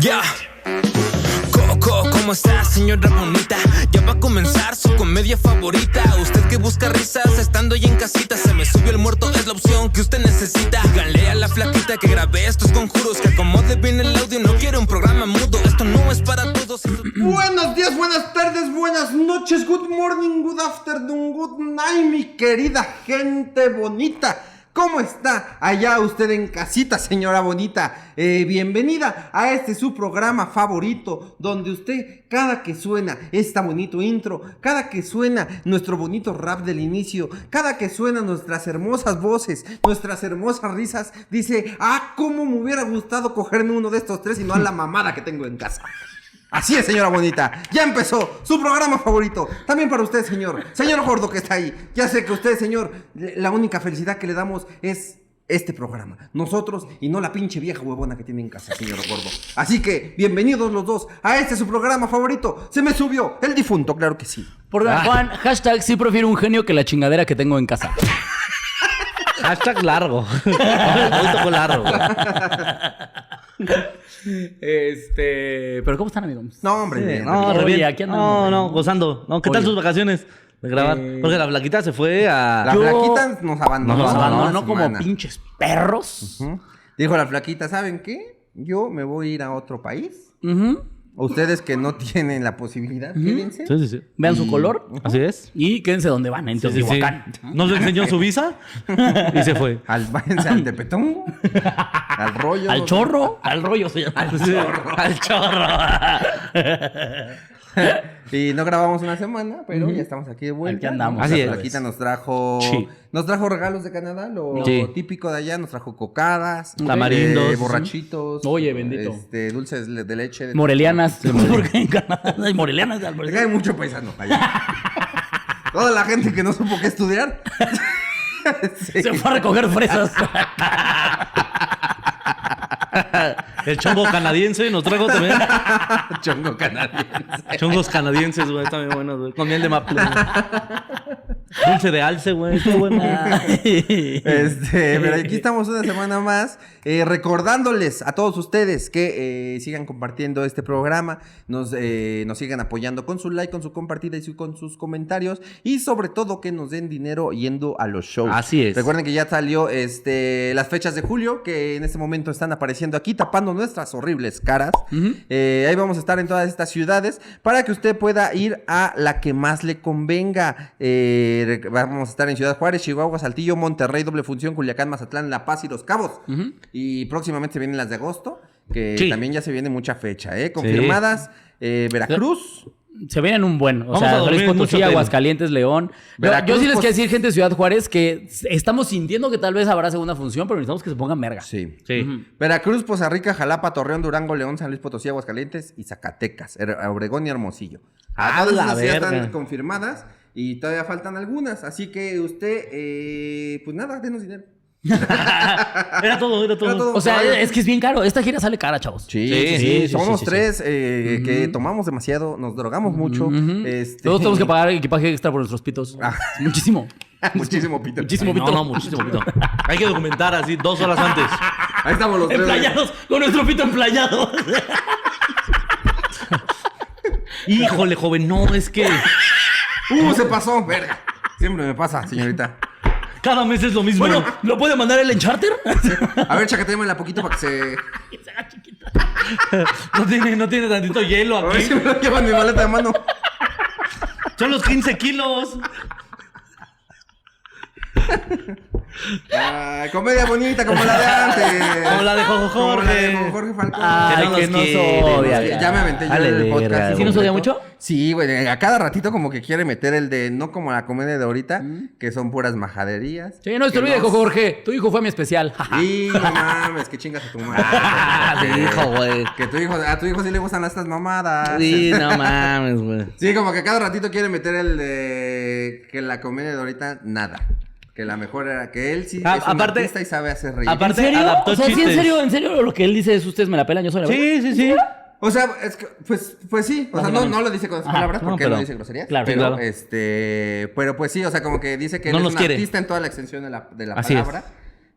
Ya. Coco, ¿cómo está, señora bonita? Ya va a comenzar su comedia favorita. Usted que busca risas estando ahí en casita. Se me subió el muerto, es la opción que usted necesita. Díganle a la flaquita que grabé estos conjuros. Que acomode bien el audio, no quiero un programa mudo. Esto no es para todos. Buenos días, buenas tardes, buenas noches, good morning, good afternoon, good night, mi querida gente bonita. ¿Cómo está allá usted en casita, señora bonita? Eh, bienvenida a este su programa favorito, donde usted, cada que suena esta bonito intro, cada que suena nuestro bonito rap del inicio, cada que suena nuestras hermosas voces, nuestras hermosas risas, dice, ah, cómo me hubiera gustado cogerme uno de estos tres y no a la mamada que tengo en casa. Así es, señora bonita. Ya empezó su programa favorito. También para usted, señor. Señor gordo que está ahí. Ya sé que usted, señor, la única felicidad que le damos es este programa. Nosotros y no la pinche vieja huevona que tiene en casa, señor gordo. Así que, bienvenidos los dos a este su programa favorito. Se me subió el difunto, claro que sí. Por Juan, hashtag sí prefiero un genio que la chingadera que tengo en casa. Hashtag largo. Largo. Este. Pero ¿cómo están, amigos? No, hombre. Sí, bien, no, re bien. aquí andamos, No, no, gozando. No, ¿Qué tal sus vacaciones de grabar? Eh, Porque la flaquita se fue a. La Yo- flaquita nos abandonó. Nos abandonó como semana. pinches perros. Dijo la flaquita, ¿saben qué? Yo me voy a ir a otro país. Ujú. Ustedes que no tienen la posibilidad, quédense. Sí, sí, sí. Vean su color Así es. y quédense donde van, en Sí, sí, sí. Teotihuacán. Nos enseñó su visa y se fue. Al, váyanse al Tepetongo, al rollo. Al chorro, al rollo se llama. Sí, Al chorro. Y no grabamos una semana, pero ya estamos aquí de vuelta. Aquí andamos. La Así es. nos trajo, Sí. Nos trajo regalos de Canadá, lo Sí. típico de allá, nos trajo cocadas, Tamarindos. eh, borrachitos, Oye, bendito. este, dulces de leche. de- Morelianas. Porque en Canadá hay morelianas Me parecer. cae mucho paisano allá. Toda la gente que no supo qué estudiar. Sí. Se fue a recoger fresas. El chongo canadiense nos trajo también. Chongo canadiense. Chongos canadienses, güey, también buenos, güey. Con miel de maple. Dulce de alce, güey. Qué bueno. Este, pero aquí estamos una semana más eh, recordándoles a todos ustedes que eh, sigan compartiendo este programa, nos, eh, nos sigan apoyando con su like, con su compartida y su- con sus comentarios y sobre todo que nos den dinero yendo a los shows. Así es. Recuerden que ya salió este, las fechas de julio que en este momento están apareciendo aquí tapando nuestras horribles caras. Eh, ahí vamos a estar en todas estas ciudades para que usted pueda ir a la que más le convenga. Eh, rec- vamos a estar en Ciudad Juárez, Chihuahua, Saltillo, Monterrey, Doble Función, Culiacán, Mazatlán, La Paz y Los Cabos. Y próximamente vienen las de agosto, que Sí. también ya se viene mucha fecha, ¿eh? Confirmadas. eh, Veracruz. Se vienen un buen. O Vamos sea, Jalisco, Potosí. Aguascalientes, León. Yo, Veracruz, yo sí les pues- quiero decir, gente de Ciudad Juárez, que estamos sintiendo que tal vez habrá segunda función, pero necesitamos que se pongan verga. Sí. Sí. Veracruz, Poza Rica, Jalapa, Torreón, Durango, León, San Luis Potosí, Aguascalientes y Zacatecas, Obregón y Hermosillo. ¡A Todas la esas ya están confirmadas y todavía faltan algunas, así que usted, eh, pues nada, denos dinero. Era todo, era todo. Era todo. O sea, es que es bien caro. Esta gira sale cara, chavos. Sí, Sí, sí, sí, sí, somos sí, sí, tres eh, que tomamos demasiado, nos drogamos mucho. Este, Todos tenemos que pagar equipaje extra por nuestros pitos. Ah. Muchísimo. Muchísimo pito. Muchísimo No, pito. no, muchísimo pito. Hay que documentar así dos horas antes. Ahí estamos los tres. Emplayados, con nuestro pito emplayado. Híjole, joven, no, es que Uh, se pasó, verga. Siempre me pasa, señorita. cada mes es lo mismo. bueno, ¿lo puede mandar él en charter? A ver, chacatémela poquito para que se... no, tiene, no tiene tantito hielo A ver aquí. si me lo llevo en mi maleta de mano. Son los 15 kilos. Ah, comedia bonita como la de antes. Como la de Jojo Como la de Jorge. Jorge Falcón. Ay, Que no que nos odia. Ya me aventé yo Dale, el podcast. ¿Sí nos odia mucho? Sí, güey. A cada ratito como que quiere meter el de no como la comedia de ahorita, que son puras majaderías. Sí, no se olvide, Jorge. Tu hijo fue mi especial. Sí, no mames, que chingas a tu madre. Ah, Que- tu hijo, güey. Que tu hijo, a tu hijo sí le gustan estas mamadas. Sí, no mames, güey. Sí, como que cada ratito quiere meter el de que la comedia de ahorita, nada. Que la mejor era que él sí A- es un aparte- artista y sabe hacer reír. aparte- ¿En serio? adaptó o sea, sí, en serio, en serio, lo que él dice es ustedes me la pelan, yo soy la. Sí, sí, sí. O sea, es que, pues, pues sí, o sea, no, no lo dice con esas Ajá, palabras no, porque él no pero- dice groserías. claro, pero, claro. este, pero pues sí, o sea, como que dice que él No es un quiere. artista en toda la extensión de la, de la Así es.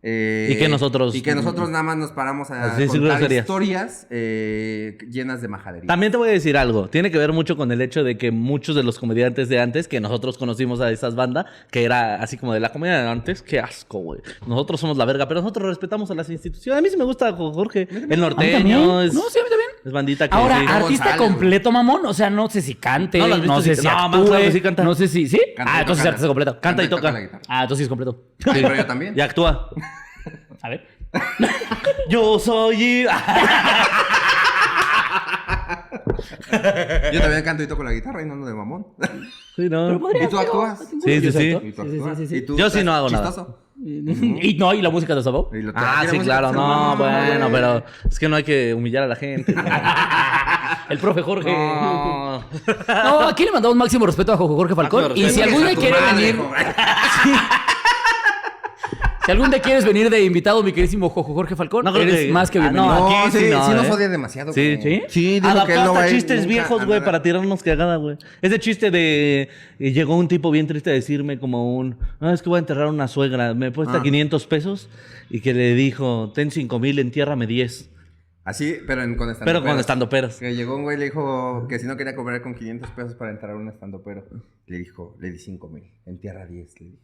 Eh, Y que nosotros- Y que nosotros nada más nos paramos a sí, contar groserías. historias eh, llenas de majadería. También te voy a decir algo. Tiene que ver mucho con el hecho de que muchos de los comediantes de antes, que nosotros conocimos a esas bandas, que era así como de la comedia de antes, qué asco, güey. Nosotros somos la verga, pero nosotros respetamos a las instituciones. A mí sí me gusta Jorge. El ¿A mí también? norteño. Es, No, sí, a mí también. es bandita que Ahora, sí. artista González, completo, mamón. O sea, no sé si cante, No no, lo has visto, sé si No, más actúe, claro que sí canta. no sé si, ¿sí? Canta ah, entonces toca. es artista completo. Canta y toca. la guitarra. Ah, entonces sí es completo. Sí, pero yo también. Y actúa. A ver. Yo soy. Yo también canto y toco la guitarra y no ando de mamón. sí, no. ¿Y tú actúas? Sí, sí, sí. ¿Y tú Sí, sí, actúas? sí, sí. ¿Y tú Yo sí no hago nada. chistoso? Y no, y la música de lo- Ah, ¿Tiene sí, claro. No, bueno, pero es que no hay que humillar a la gente. El profe Jorge. No. No, aquí le mandamos máximo respeto a Jorge Falcón. Y si algún día quiere madre, venir. Si algún día quieres venir de invitado, mi queridísimo Jojo Jorge Falcón, No creo eres que- más que Ah, bienvenido. no, No, aquí sí, sí no, sí nos ¿eh? odia demasiado. Sí. como- ¿Sí? Sí, dijo que él no va a ir chistes nunca viejos, güey, para tirarnos cagada, güey. Ese chiste de... eh, llegó un tipo bien triste a decirme como un... No, es que voy a enterrar a una suegra. Me cuesta Ah. 500 pesos. Y que le dijo, ten 5 mil, entiérrame 10. Así, pero en, con estando Pero con estando peros. Que llegó un güey y le dijo que si no quería cobrar con 500 pesos para entrar a un estando pero. Le dijo, le di 5 mil. En tierra 10. Le dije.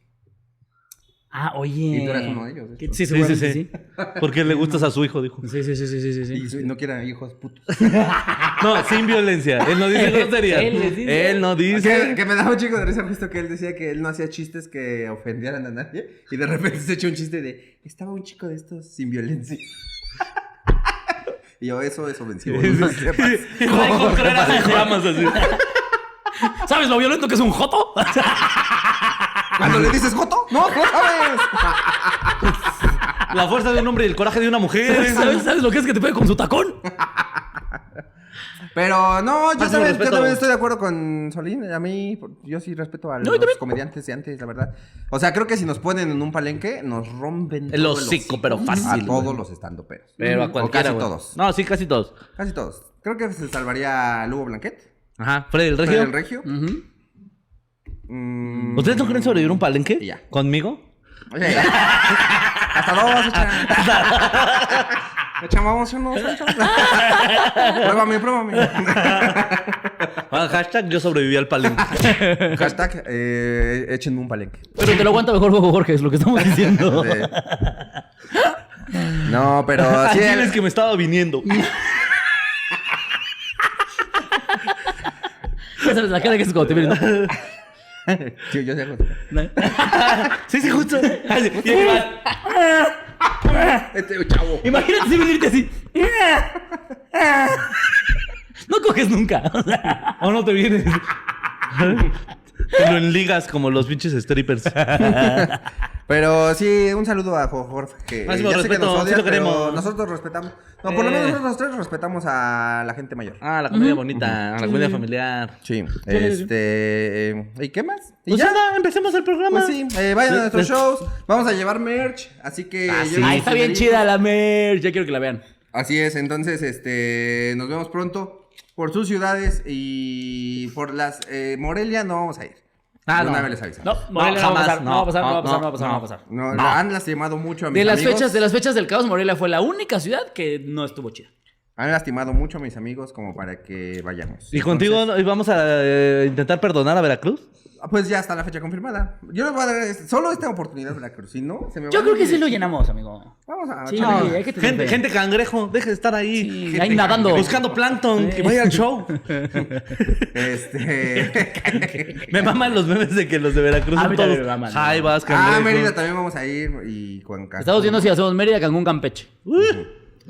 Ah, oye. Y tú eras uno de ellos, ¿eh? ¿Qué- Sí, Sí, sí, seguramente sí. sí. Porque le gustas a su hijo, dijo. Sí, sí, sí, sí, sí, sí. Y su- no quiera hijos putos. No, sin violencia. Él no dice grosería. Él dice. Él no dice... que me daba un chico de risa visto que él decía que él no hacía chistes que ofendieran a nadie. Y de repente se echó un chiste de, estaba un chico de estos sin violencia. y yo, eso es ofensivo. no sepas. ¿Sabes lo violento que es un joto? Cuando le dices Joto, no, no sabes. La fuerza de un hombre y el coraje de una mujer. ¿Sabes, ¿Sabes lo que es que te pegue con su tacón? Pero no, yo también, yo también estoy de acuerdo con Solín. A mí, yo sí respeto a los también. comediantes de antes, la verdad. O sea, creo que si nos ponen en un palenque, nos rompen El hocico, pero fácil, A todos los estando peros. Pero a O cualquiera, casi güey. todos. No, sí, casi todos. Casi todos. Creo que se salvaría Lugo Blanquet. Ajá. Freddy el Regio. Freddy el Regio. Mm, ¿Ustedes no quieren sobrevivir un palenque? Ya. ¿Conmigo? Oye, hasta dos, echa. Echa, vamos uno. Pruébame, pruébame. Ah, hashtag yo sobreviví al palenque. Hashtag, eh, échenme un palenque. Pero te lo aguanta mejor Jorge, es lo que estamos diciendo. Sí. No, pero Así sí. es que me estaba viniendo. Ya sabes la cara que es cuando te miran. Sí, yo sé algo. Sí, sí, justo. Así, y ahí va. Este chavo. Imagínate si venirte así. No coges nunca. ¿O no te vienes? Te lo enligas como los pinches strippers. Pero sí, un saludo a Jo- Jorge. Que Máximo ya sé que respeto, nos sí odia, lo pero queremos. nosotros respetamos. No, por lo Eh. menos nosotros tres respetamos a la gente mayor. Ah, la comedia bonita, la comedia familiar. Sí. Este. eh, ¿Y qué más? ¿Y Pues ya? nada, empecemos el programa. Pues sí, eh, vayan a nuestros shows. Vamos a llevar merch. Así que. Ah, yo sí. les Ay, está bien chida la merch. Ya quiero que la vean. Así es, entonces, este. Nos vemos pronto por sus ciudades y por las. eh, Morelia no vamos a ir. Ah, una no. vez les avisamos. No, Morelia no, va a pasar, no, va a pasar, no, va a pasar, no va a pasar, no va a pasar. No, la han lastimado mucho a mis De las amigos. fechas, de las fechas del caos, Morelia fue la única ciudad que no estuvo chida. Han lastimado mucho a mis amigos como para que vayamos. ¿Y contigo Entonces, ¿y vamos a eh, intentar perdonar a Veracruz? Ah, Pues ya está la fecha confirmada. Yo les voy a dar este- solo esta oportunidad, Veracruz. Si no, se me va Yo a creo que sí lo llenamos, amigo. Vamos a Sí, echarle- hay que tener Gente, fe. gente cangrejo, deje de estar ahí. Sí, gente ahí nadando. Buscando plancton, que vaya al show. Este. Me maman los memes de que los de Veracruz A son también todos me maman. jaivas, ah. Mérida también vamos a ir y Cuenca. Estamos viendo si hacemos Mérida, Cancún, Campeche.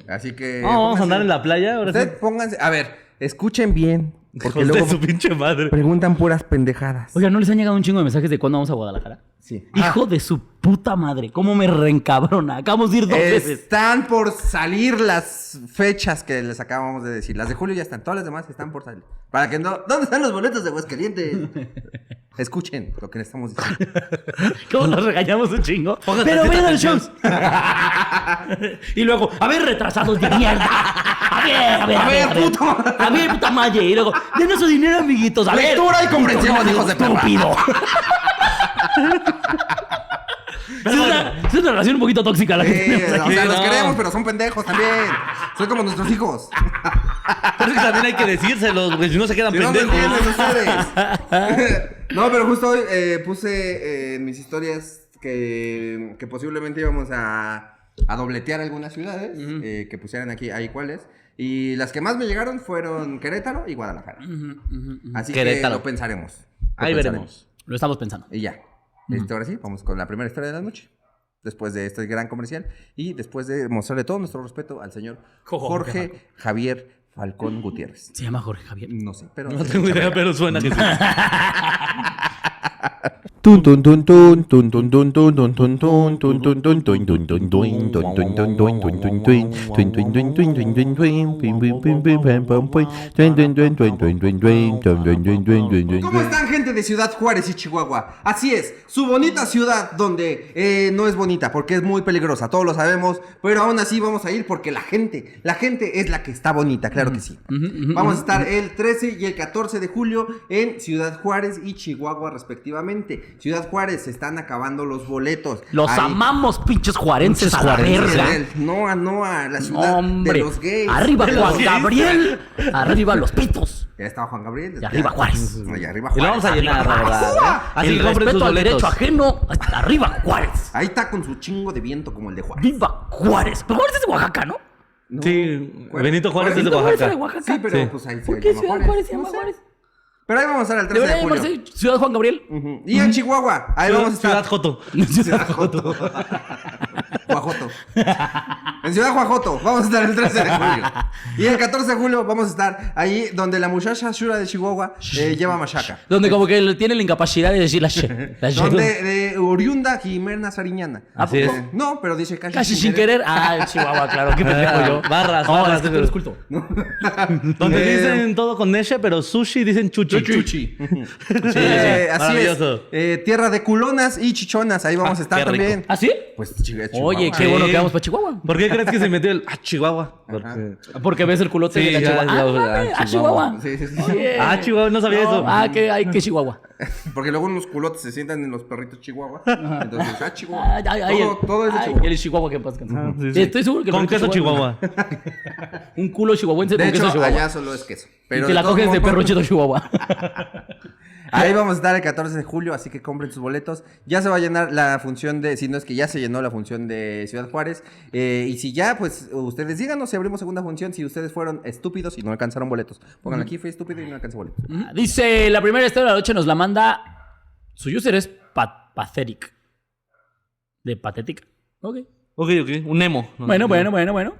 Así que. No, vamos a pónganse- andar en la playa ahora sí. Ustedes pónganse. A ver, escuchen bien. Porque Hijos luego de su pinche madre. preguntan puras pendejadas. Oiga, ¿no les han llegado un chingo de mensajes de cuándo vamos a Guadalajara? Sí. Hijo de su puta madre, ¿cómo me reencabrona? Acabamos de ir dos veces. Están por salir las fechas que les acabamos de decir. Las de julio ya están, todas las demás están por salir. Para que no. ¿Dónde están los boletos de Aguascalientes? Escuchen lo que les estamos diciendo. ¿Cómo nos regañamos un chingo? Pero tantita vayan al atención. show. y luego, a ver, retrasados de mierda. A ver, a ver, a, A ver, puto. A ver, puta madre. Y luego, denos su dinero, amiguitos. A ver. Lectura y comprensión, hijos de perra. Estúpido. Es una, es una relación un poquito tóxica la que tenemos o sea, los no. queremos, pero son pendejos también. Son como nuestros hijos. Pero es que también hay que decírselos, porque si no se quedan Si pendejos. entienden ustedes. no, pero justo hoy eh, puse eh, en mis historias que, que posiblemente íbamos a, a dobletear algunas ciudades. eh, que pusieran aquí, ahí cuáles. Y las que más me llegaron fueron Querétaro y Guadalajara. Así Querétaro. que lo pensaremos. Lo Ahí pensaremos. veremos. Lo estamos pensando. Y ya. Este, ahora sí, vamos con la primera historia de la noche. Después de este gran comercial y después de mostrarle todo nuestro respeto al señor Jorge Javier Falcón Gutiérrez. Se llama Jorge Javier. No sé, pero. No tengo idea, pero suena que sí. ¿Cómo están, gente de Ciudad Juárez y Chihuahua? Así es, su bonita ciudad donde eh, no es bonita porque es muy peligrosa, todos lo sabemos, pero aún así vamos a ir porque la gente, la gente es la que está bonita, claro que sí. Vamos a estar el 13 y el 14 de julio en Ciudad Juárez y Chihuahua respectivamente. Ciudad Juárez se están acabando los boletos. Los Ahí- amamos, pinches juarenses a la Juárez, verga. el- No, a- no a la ciudad Hombre. de los gays. Arriba De Juan. Gabriel. Arriba los pitos. Ya estaba Juan Gabriel. Y arriba Juárez. No, y arriba Y lo Juárez. vamos a llenar, la verdad. ¿eh? Así el respeto al derecho ajeno. Arriba Juárez. Ahí está con su chingo de viento como el de Juárez. Viva Juárez. Pero Juárez es de Oaxaca, ¿no? No. Sí, Juárez- Benito Juárez es de Benito Juárez Oaxaca. es de Oaxaca. Sí, pero Sí. pues ahí se ¿Por qué Ciudad Juárez se llama. Juárez? Pero ahí vamos a estar el 13 Debería de julio. llamarse Ciudad Juan Gabriel. Ujú. Y en Chihuahua, ahí vamos a estar. Ciudad Joto. Ciudad Joto. Guajoto. En Ciudad Guajoto, vamos a estar el 13 de julio. Y el 14 de julio vamos a estar ahí donde la muchacha Shura de Chihuahua eh, lleva machaca. Donde como que tiene la incapacidad de decir la she. La she. Donde de oriunda Jimena Sariñana. Así es. Eh, No, pero dice casi, Casi sin querer. Ah, el Chihuahua, claro. Qué pendejo yo. Barras, No, barras, es que pero- culto. Donde Eh, dicen todo con Neshe, pero sushi dicen chuchi. Chuchi. Sí, Eh, así es. Eh, tierra de culonas y chichonas. Ahí vamos a estar también. ¿Ah, sí? Pues chica, Chihuahua. Oye, qué bueno que vamos para Chihuahua. ¿Por qué crees que se metió el ah, Chihuahua? Porque- Porque ves el culote Sí, de la ya, Chihuahua. ya, Ah, ah, Chihuahua. Chihuahua. Sí, sí, sí. Oye. Ah, Chihuahua, no sabía eso. Ah, que hay que Chihuahua. Porque luego unos culotes se sientan en los perritos chihuahua. Entonces, ah, chihuahua. Ay, ay, ay, todo, el- todo es de ay, chihuahua. El Chihuahua que pasa. sí, sí. Estoy seguro que el Con perrito queso Chihuahua. Un culo chihuahuense De con hecho, queso Chihuahua. allá solo es queso. y Pero te la todos coges de modos, perro cheto Chihuahua. Ahí vamos a estar el 14 de julio, así que compren sus boletos. Ya se va a llenar la función de, si no es que ya se llenó la función de Ciudad Juárez. Eh, y si ya, pues ustedes díganos si abrimos segunda función, si ustedes fueron estúpidos y no alcanzaron boletos. Pongan aquí, fui estúpido y no alcancé boletos. Dice, la primera historia de la noche nos la manda... Su user es pa Pathetic. De Pathetic. Ok. Ok, ok. Un Nemo. Bueno, bueno, bueno, bueno.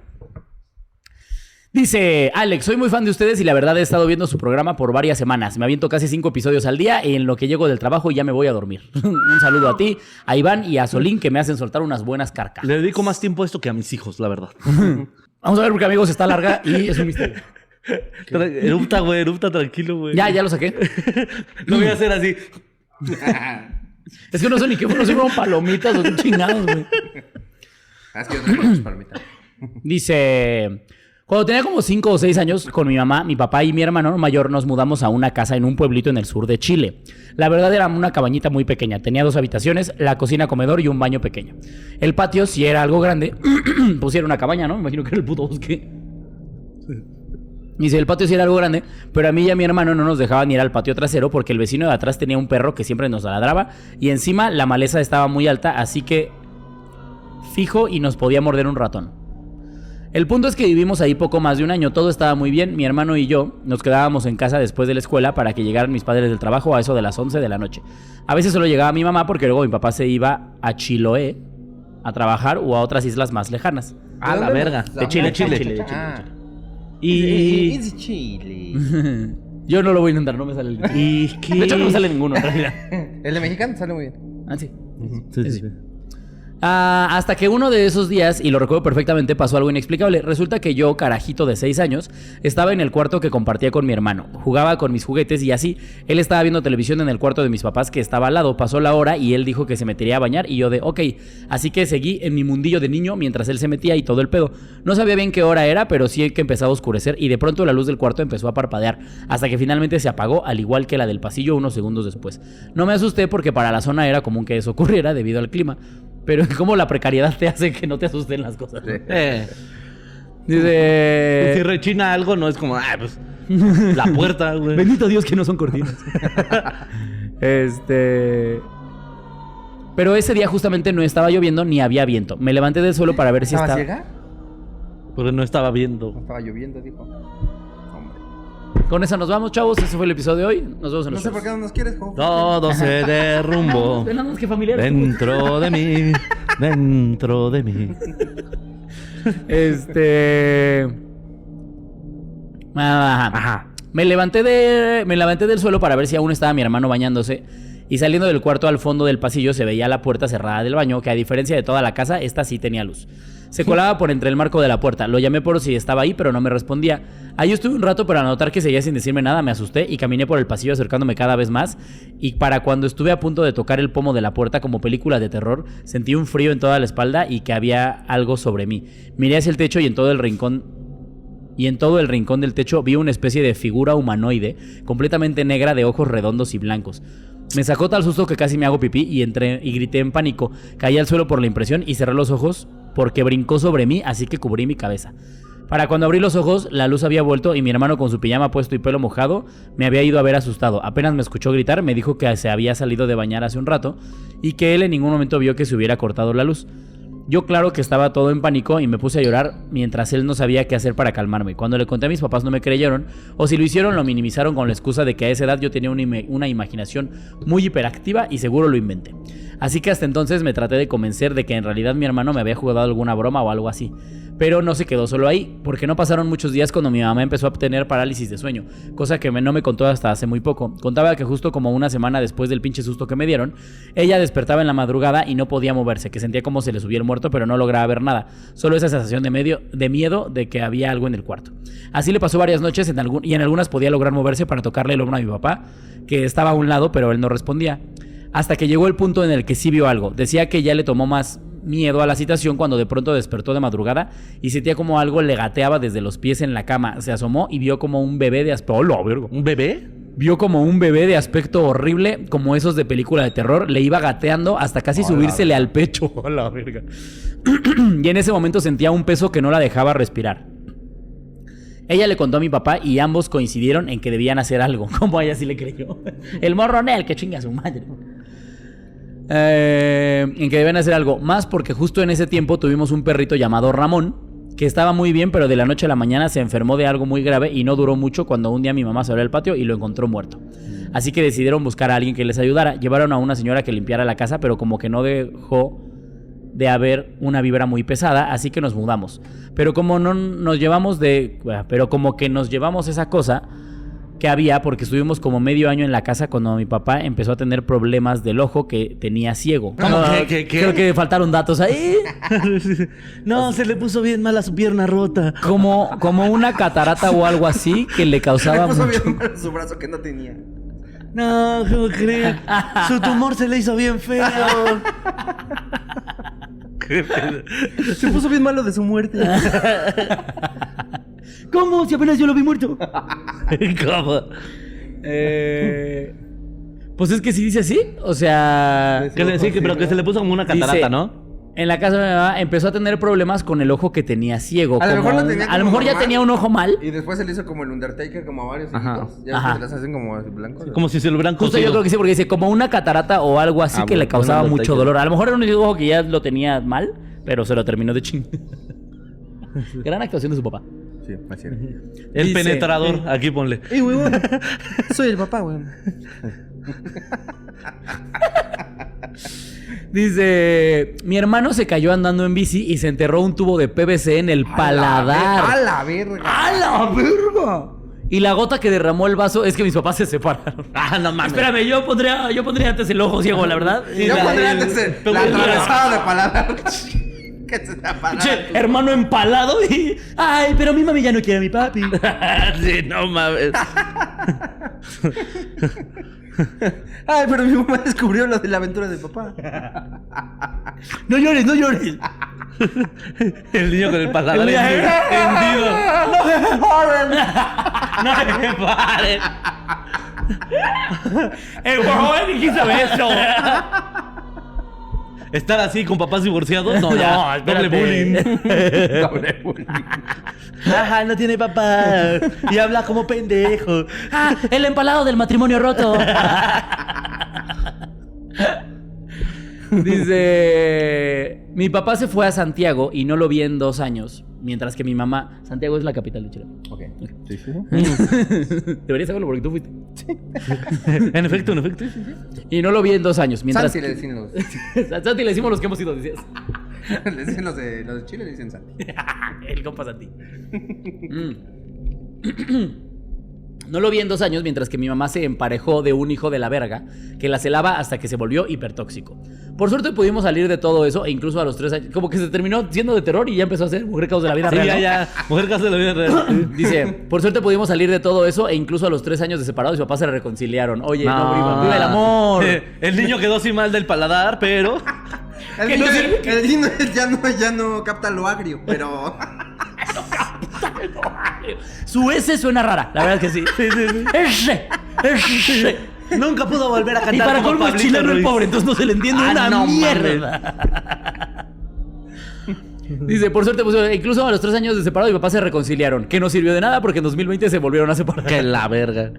Dice, Alex, soy muy fan de ustedes y la verdad he estado viendo su programa por varias semanas. Me aviento casi cinco episodios al día en lo que llego del trabajo y ya me voy a dormir. Un saludo a ti, a Iván y a Solín que me hacen soltar unas buenas carcajas. Le dedico más tiempo a esto que a mis hijos, la verdad. Vamos a ver porque amigos está larga y es un misterio. Erupta, güey, erupta tranquilo, güey. Ya, ya lo saqué. Lo voy a hacer así. Es que no sé ni qué fueron, si fueron palomitas o qué chingados, güey. Ah, es que sus palomitas. Dice, cuando tenía como 5 o 6 años, con mi mamá, mi papá y mi hermano mayor nos mudamos a una casa en un pueblito en el sur de Chile. La verdad era una cabañita muy pequeña, tenía dos habitaciones, la cocina, comedor y un baño pequeño. El patio, si era algo grande, pues era una cabaña, ¿no? Me imagino que era el puto bosque. Dice, el patio sí era algo grande, pero a mí y a mi hermano no nos dejaban ir al patio trasero porque el vecino de atrás tenía un perro que siempre nos ladraba y encima la maleza estaba muy alta, así que fijo y nos podía morder un ratón. El punto es que vivimos ahí poco más de un año, todo estaba muy bien, mi hermano y yo nos quedábamos en casa después de la escuela para que llegaran mis padres del trabajo a eso de las 11 de la noche. A veces solo llegaba mi mamá porque luego mi papá se iba a Chiloé a trabajar o a otras islas más lejanas. A la dónde? verga. De Chile, Chile, Chile, de Chile, Ah. Y Es Chile. yo no lo voy a intentar, no me sale el... ¿Y qué? De hecho no me sale ninguno en realidad. El de mexicano sale muy bien. Ah, sí. Sí, sí, sí. Ah, hasta que uno de esos días, y lo recuerdo perfectamente, pasó algo inexplicable. Resulta que yo, carajito de 6 años, estaba en el cuarto que compartía con mi hermano. Jugaba con mis juguetes y así. Él estaba viendo televisión en el cuarto de mis papás que estaba al lado. Pasó la hora y él dijo que se metería a bañar y yo de, ok. Así que seguí en mi mundillo de niño mientras él se metía y todo el pedo. No sabía bien qué hora era, pero sí que empezaba a oscurecer y de pronto la luz del cuarto empezó a parpadear hasta que finalmente se apagó, al igual que la del pasillo unos segundos después. No me asusté porque para la zona era común que eso ocurriera debido al clima. Pero cómo la precariedad te hace que no te asusten las cosas. ¿no? Eh, Dice... si rechina algo, no es como, ah, pues, la puerta, güey. Bendito Dios que no son cortinas. este. Pero ese día justamente no estaba lloviendo ni había viento. Me levanté del suelo para ver si ¿Estaba estaba. ciega? Porque no estaba viendo. Estaba lloviendo, dijo. Con eso nos vamos, chavos. Ese fue el episodio de hoy. Nos vemos en No los sé por qué no nos quieres, jo. Todo se derrumbó Nada más que familiar. dentro de mí, dentro de mí. Este. Ajá. Ajá. Me levanté de. Me levanté del suelo para ver si aún estaba mi hermano bañándose. Y saliendo del cuarto al fondo del pasillo se veía la puerta cerrada del baño, que a diferencia de toda la casa, esta sí tenía luz. Se colaba por entre el marco de la puerta. Lo llamé por si estaba ahí, pero no me respondía. Ahí estuve un rato, pero al notar que seguía sin decirme nada, me asusté y caminé por el pasillo acercándome cada vez más. Y para cuando estuve a punto de tocar el pomo de la puerta como película de terror, sentí un frío en toda la espalda y que había algo sobre mí. Miré hacia el techo y en todo el rincón y en todo el rincón del techo vi una especie de figura humanoide, completamente negra de ojos redondos y blancos. Me sacó tal susto que casi me hago pipí y entré y grité en pánico. Caí al suelo por la impresión y cerré los ojos porque brincó sobre mí, así que cubrí mi cabeza. Para cuando abrí los ojos, la luz había vuelto y mi hermano con su pijama puesto y pelo mojado me había ido a ver asustado. Apenas me escuchó gritar, me dijo que se había salido de bañar hace un rato y que él en ningún momento vio que se hubiera cortado la luz. Yo claro que estaba todo en pánico y me puse a llorar mientras él no sabía qué hacer para calmarme. Cuando le conté a mis papás no me creyeron, o si lo hicieron lo minimizaron con la excusa de que a esa edad yo tenía una, una imaginación muy hiperactiva y seguro lo inventé. Así que hasta entonces me traté de convencer de que en realidad mi hermano me había jugado alguna broma o algo así. Pero no se quedó solo ahí, porque no pasaron muchos días cuando mi mamá empezó a tener parálisis de sueño, cosa que no me contó hasta hace muy poco. Contaba que justo como una semana después del pinche susto que me dieron, ella despertaba en la madrugada y no podía moverse, que sentía como se le subía el muerto, pero no lograba ver nada. Solo esa sensación de, medio, de miedo de que había algo en el cuarto. Así le pasó varias noches en algún- y en algunas podía lograr moverse para tocarle el hombro a mi papá, que estaba a un lado, pero él no respondía. Hasta que llegó el punto en el que sí vio algo. Decía que ya le tomó más miedo a la situación cuando de pronto despertó de madrugada y sentía como algo le gateaba desde los pies en la cama. Se asomó y vio como un bebé de aspecto. ¿Un bebé? Vio como un bebé de aspecto horrible, como esos de película de terror, le iba gateando hasta casi subírsele al pecho. ¡Hola, verga! y en ese momento sentía un peso que no la dejaba respirar. Ella le contó a mi papá y ambos coincidieron en que debían hacer algo. Como a ella sí le creyó. El morronel que chinga a su madre. Eh, en que deben hacer algo. Más porque justo en ese tiempo tuvimos un perrito llamado Ramón, que estaba muy bien, pero de la noche a la mañana se enfermó de algo muy grave y no duró mucho cuando un día mi mamá salió al patio y lo encontró muerto. Así que decidieron buscar a alguien que les ayudara. Llevaron a una señora que limpiara la casa, pero como que no dejó de haber una vibra muy pesada, así que nos mudamos. Pero como no nos llevamos de... Pero como que nos llevamos esa cosa que había, porque estuvimos como medio año en la casa cuando mi papá empezó a tener problemas del ojo que tenía ciego. ¿Cómo que- que? Creo que faltaron datos ahí. no, se le puso bien mal a su pierna rota. Como, como una catarata o algo así que le causaba Me puso mucho... bien mal su brazo que no tenía. No, ¿cómo crees? Su tumor se le hizo bien feo. Se puso bien malo de su muerte. ¿Cómo? Si apenas yo lo vi muerto. ¿Cómo? Eh, Pues es que sí dice así. O sea... Que le- sí, que- pero que se le puso como una catarata, Dice, ¿no? En la casa de mi mamá empezó a tener problemas con el ojo que tenía ciego. A lo mejor lo un- tenía a lo como mejor ya tenía un ojo mal. Y después se le hizo como el Undertaker, como a varios Ajá. hijitos. Ya Ajá. que las hacen como blancos. Como si se lo hubieran Justo yo creo que sí, porque dice como una catarata o algo así Ah, que le causaba mucho dolor. A lo mejor era un ojo que ya lo tenía mal, pero se lo terminó de ching. Gran actuación de su papá. Sí, así era. El Dice- penetrador, aquí ponle. ¡Ey! Soy el papá, güey. Dice, mi hermano se cayó andando en bici y se enterró un tubo de PVC en el ¡A paladar. la verga! ¡A la verga! Y la gota que derramó el vaso es que mis papás se separaron. Ah, no mames. Espérame, yo pondría, yo pondría antes el ojo ciego, la verdad. Yo la- pondría el- antes el- la atravesada de paladar. que se te Che, hermano empalado y. Ay, pero mi mami ya no quiere a mi papi. sí, no mames. Ay, pero mi mamá descubrió lo de la aventura del papá. No llores, no llores. El niño con el paladar El niño- hendido. ¡No me joden! No me paren. El joven quiso eso. Estar así con papás divorciados, no, Ya, no, doble bullying. Doble bullying. Ajá, no tiene papá. Y habla como pendejo. Ah, el empalado del matrimonio roto. Dice, mi papá se fue a Santiago y no lo vi en dos años, mientras que mi mamá, Santiago es la capital de Chile. Ok. Sí, sí. Deberías saberlo porque tú fuiste. En efecto, en efecto. Y no lo vi en dos años, mientras Santi le que- dicen los. Santi le decimos los que hemos ido, decías. le dicen los de, los de Chile, le dicen Santi. El compa Santi. Mm. No lo vi en dos años, mientras que mi mamá se emparejó de un hijo de la verga que la celaba hasta que se volvió hipertóxico. Por suerte pudimos salir de todo eso e incluso a los tres años, como que se terminó siendo de terror y ya empezó a ser mujer caos de la vida Sí, real. ya, ¿no? ya. Mujer caso de la vida real. Dice, por suerte pudimos salir de todo eso e incluso a los tres años de separados mis papás se reconciliaron. Oye, no, viva, viva el amor. El niño quedó sin mal del paladar, pero. El no niño, sirve- el niño ya, no, ya no capta lo agrio, pero. Su S suena rara, la verdad es que sí. Ese, ese. Nunca pudo volver a cantar. Y para como colmo es chileno el pobre, entonces no se le entiende Ah, una no mierda. Dice, por suerte, pues, incluso a los tres años de separado, mi papá se reconciliaron. Que no sirvió de nada porque en 2020 se volvieron a separar. Que la verga.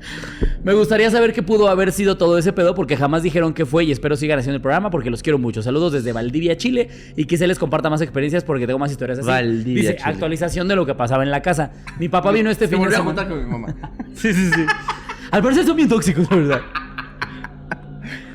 Me gustaría saber qué pudo haber sido todo ese pedo porque jamás dijeron qué fue y espero sigan haciendo el programa porque los quiero mucho. Saludos desde Valdivia, Chile y que se les comparta más experiencias porque tengo más historias así. Valdivia, Dice, Chile. actualización de lo que pasaba en la casa. Mi papá vino este Se fin de a semana. juntar con mi mamá. Sí, sí, sí. Al parecer son bien tóxicos, la verdad.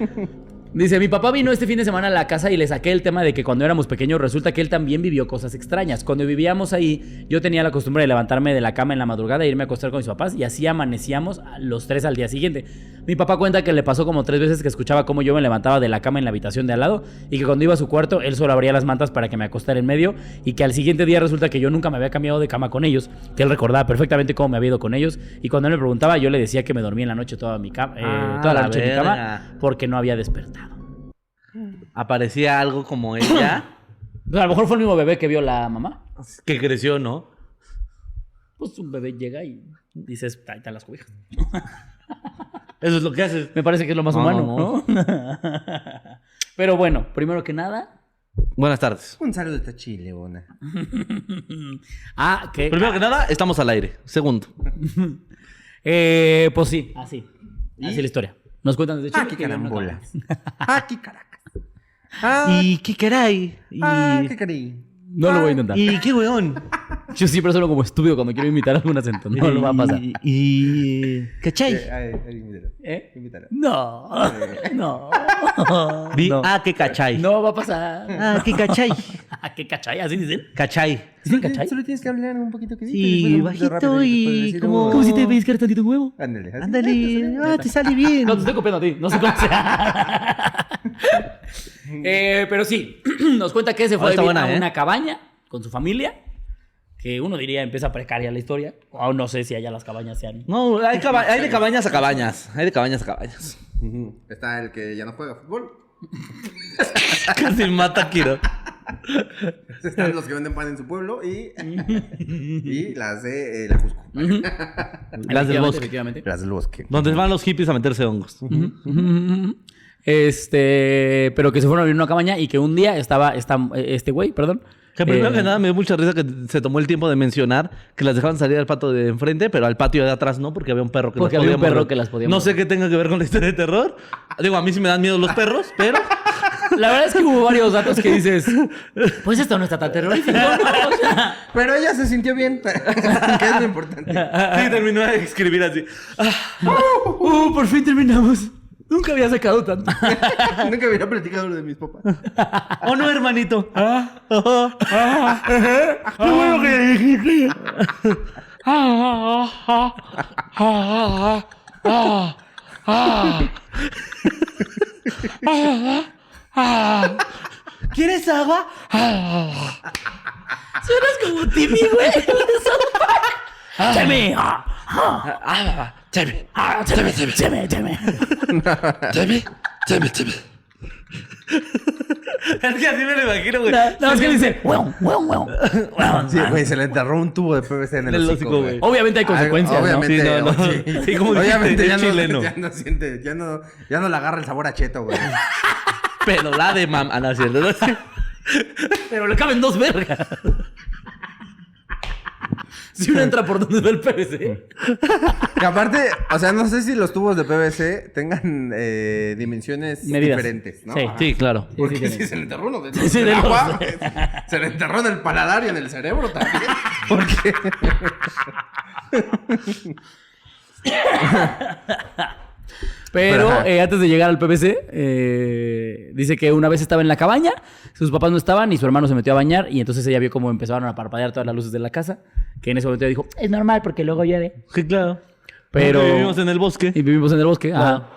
Dice, mi papá vino este fin de semana a la casa y le saqué el tema de que cuando éramos pequeños resulta que él también vivió cosas extrañas. Cuando vivíamos ahí, yo tenía la costumbre de levantarme de la cama en la madrugada e irme a acostar con mis papás y así amanecíamos los tres al día siguiente. Mi papá cuenta que le pasó como tres veces que escuchaba cómo yo me levantaba de la cama en la habitación de al lado y que cuando iba a su cuarto él solo abría las mantas para que me acostara en medio y que al siguiente día resulta que yo nunca me había cambiado de cama con ellos, que él recordaba perfectamente cómo me había ido con ellos y cuando él me preguntaba yo le decía que me dormía en la noche toda, mi cama, eh, Ah, toda la la noche en mi cama porque no había despertado. Aparecía algo como ella a lo mejor fue el mismo bebé que vio la mamá. que creció, ¿no? Pues un bebé llega y dices, ahí están las cobijas. Eso es lo que haces. Me parece que es lo más No, humano, no, ¿no? Pero bueno, primero que nada. Buenas tardes. Un saludo hasta Chile, bona. Ah, que. Primero que nada, estamos al aire. Segundo. Eh, pues sí, así. ¿Y? Así es la historia. Nos cuentan desde Chile. Ah, carambolas. Ah, qué caracas. Ah, ¿Y qué caray? ¿Y, ah, qué caray. No lo voy a intentar. ¿Y qué weón? Yo siempre sueno como estúpido cuando quiero imitar algún acento. No lo va a pasar. ¿Y, y... ¿Cachai? Eh, ay, invítalo. ¿Eh? Invítalo. No. No. Vi- No. Ah, ¿qué cachai? No va a pasar. Ah, ¿qué cachai? ¿Qué cachai? ¿Así dicen? Cachai. ¿Dicen cachai? Solo tienes que hablar un poquito que Sí, bajito y como- Como si te pedís que eres tantito un huevo. Ándale. Ándale. Ah, te sale bien. No, te estoy copiando a ti. No sé cómo sea. Eh, pero sí, nos cuenta que se fue Oh, a está vivir buena, a ¿eh? una cabaña con su familia. Que uno diría empieza precaria la historia. Aún no sé si allá las cabañas sean. No, hay, caba- hay de cabañas a cabañas. Hay de cabañas a cabañas. Está el que ya no juega fútbol. Casi mata a Kiro. Están los que venden pan en su pueblo y, y las de eh, la Cusco. Las del bosque. efectivamente. Las del bosque. Donde van los hippies a meterse hongos. Este, pero que se fueron a vivir una cabaña y que un día estaba esta, este güey, perdón. Que primero eh, que nada me dio mucha risa que se tomó el tiempo de mencionar que las dejaban salir al patio de enfrente, pero al patio de atrás no, porque había un perro que Porque las había podía un perro que las podía No sé qué tenga que ver con la historia de terror. Digo, a mí sí me dan miedo los perros, pero La verdad es que hubo varios datos que dices, pues esto no está tan terrorífico, ¿no? O sea, Pero ella se sintió bien, que es lo importante. sí terminó de escribir así. Ah, uh, por fin terminamos. Nunca había sacado tanto. Nunca hubiera platicado lo de mis papás. oh no, hermanito. Ah, Qué bueno que dijiste. ¿Quieres agua? Suenas como Timmy, güey. Timmy. Ah, Timmy. Ah, Timmy, Timmy, Timmy, Timmy. Timmy. Timmy, Timmy. Es que así me lo imagino, güey. No, no, es que dice, weón, weón, weón. Sí, güey, se le enterró un tubo de PVC en el, el hocico, güey. Obviamente hay consecuencias, Ah, ¿no? Obviamente, Sí, no, no. sí. Sí, como obviamente ya no, chileno. ya no siente, ya no, ya no le agarra el sabor a cheto, güey. Pero la de mam... Ah, no, no es cierto. Pero le caben dos vergas. Si uno entra por donde va el PVC. Que aparte, o sea, no sé si los tubos de PVC tengan eh, dimensiones Medidas. diferentes, ¿no? Sí. Ajá. Sí, claro. Porque sí, si sí. se le enterró uno de, Sí, sí, del de los- agua, se le enterró en el paladar y en el cerebro también. Porque Pero eh, antes de llegar al PVC, eh, dice que una vez estaba en la cabaña, sus papás no estaban y su hermano se metió a bañar y entonces ella vio cómo empezaron a parpadear todas las luces de la casa, que en ese momento ella dijo, es normal porque luego llueve. Sí, claro. Pero... Porque vivimos en el bosque. Y vivimos en el bosque. ajá.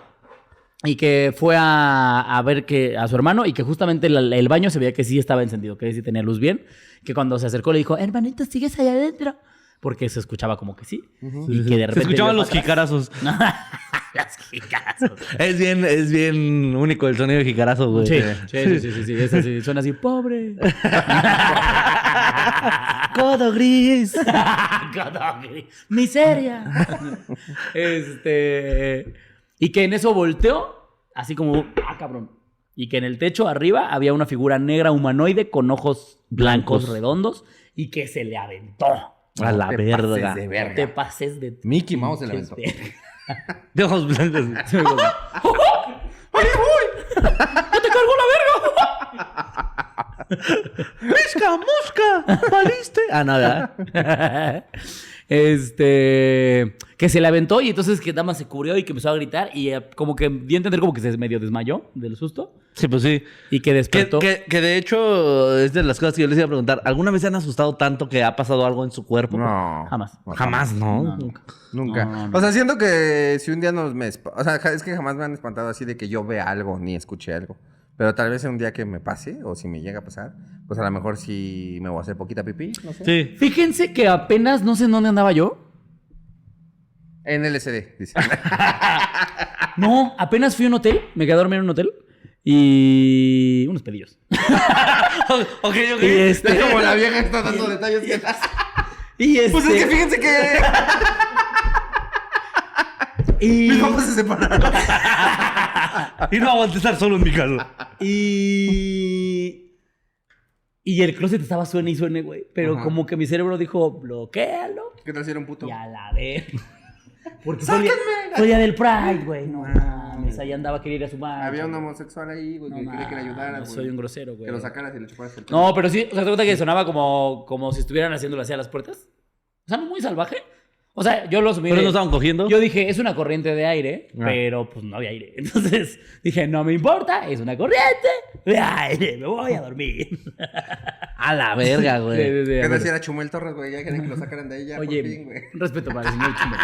Y que fue a, a ver que a su hermano y que justamente el, el baño se veía que sí estaba encendido, que sí tenía luz bien. Que cuando se acercó le dijo, hermanito, ¿sigues allá adentro? Porque se escuchaba como que sí. Y que de Se repente... escuchaban vio los jicarazos. Las jicarazos. Es bien, es bien único el sonido de jicarazo, güey. Sí, sí, sí, sí, sí, es así, suena así, pobre. Codo gris. Gadagri. Miseria. este. Y que en eso volteó, así como, ah, cabrón. Y que en el techo arriba había una figura negra humanoide con ojos blancos, Blancos. redondos y que se le aventó. A la te verga. pases de verga. te pases de. Mickey Mouse se le aventó. De ojos blancos. ¡Ahí voy! ¡No te cargó la verga! ¡Misca, mosca! ¡Valiste! Ah, ¿verdad? este. Que se le aventó y entonces que Dama se cubrió y que empezó a gritar y eh, como que dio a entender como que se medio desmayó del susto Sí, pues sí. y que despertó. que, que de hecho es de las cosas que yo les iba a preguntar. ¿Alguna vez se han asustado tanto que ha pasado algo en su cuerpo? No. Jamás. Jamás, ¿no? No, nunca. Nunca. No, no. O sea, siento que si un día nos me... O sea, es que jamás me han espantado así de que yo vea algo ni escuche algo. Pero tal vez un día que me pase, o si me llega a pasar, pues a lo mejor sí me voy a hacer poquita pipí, no sé. Sí. Fíjense que apenas no sé en dónde andaba yo. En LSD, dice. No, apenas fui a un hotel, me quedé a dormir en un hotel y unos pedillos. ok, ok. Y este, es como la vieja está dando detalles que y este, Pues es que fíjense que y, mis papás se separaron. Y no aguanté estar solo en mi casa. y y el closet estaba suene y suene, güey, pero Ajá. como que mi cerebro dijo, bloquéalo ¿Qué tal si era un puto? y a la vez. Porque el día del Pride, güey. No mames, ahí andaba quería ir a su madre. Había un homosexual ahí, güey, No que quería que le ayudara, güey. Soy un grosero, güey. Que lo sacaras y le chuparas el No, pero sí, o sea, te cuenta que sonaba como, como si estuvieran haciéndolo así a las puertas. O sea, no muy salvaje. O sea, yo lo asumí. ¿Pero no estaban cogiendo? Yo dije, es una corriente de aire, Ah. pero pues no había aire. Entonces dije, no me importa, es una corriente de aire, me voy a dormir. A la verga, Sí, güey. sí, sí, ¿Qué bueno. tal si era Chumel Torres, güey? Ya querían que lo sacaran de ahí ya, Oye, por fin, güey. respeto para el señor Chumel.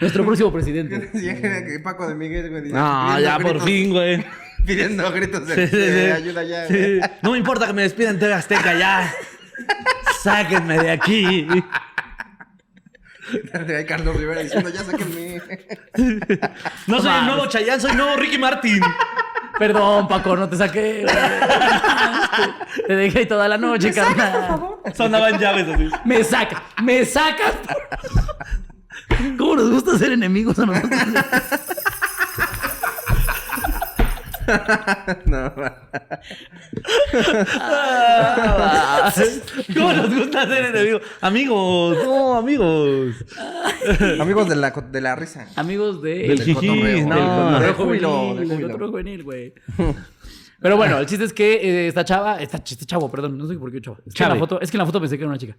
Nuestro próximo presidente. Que Paco de Miguel, güey. No, ya por fin, güey. Pidiendo gritos de, Sí, sí, de sí. ayuda ya, Sí. güey. No me importa que me despidan de Azteca ya. Sáquenme de aquí. Ahí Carlos Rivera diciendo, ya sáquenme. No soy el nuevo Chayanne, soy el nuevo Ricky Martin. Perdón, Paco, no te saqué. güey. te dejé ahí toda la noche, carnal. Sonaban llaves así. Me sacas, me sacas. ¿Cómo nos gusta ser enemigos a nosotros? No, ¿Cómo nos gusta ser enemigos? Amigos, no, amigos. amigos de la, de la risa. Amigos de Del del cotorreo, no. del cotorreo del júbilo, juvenil, cotorreo güey. Pero bueno, el chiste es que eh, esta chava, esta, este chavo, perdón, no sé por qué chavo. Es que, en la foto, es que en la foto pensé que era una chica.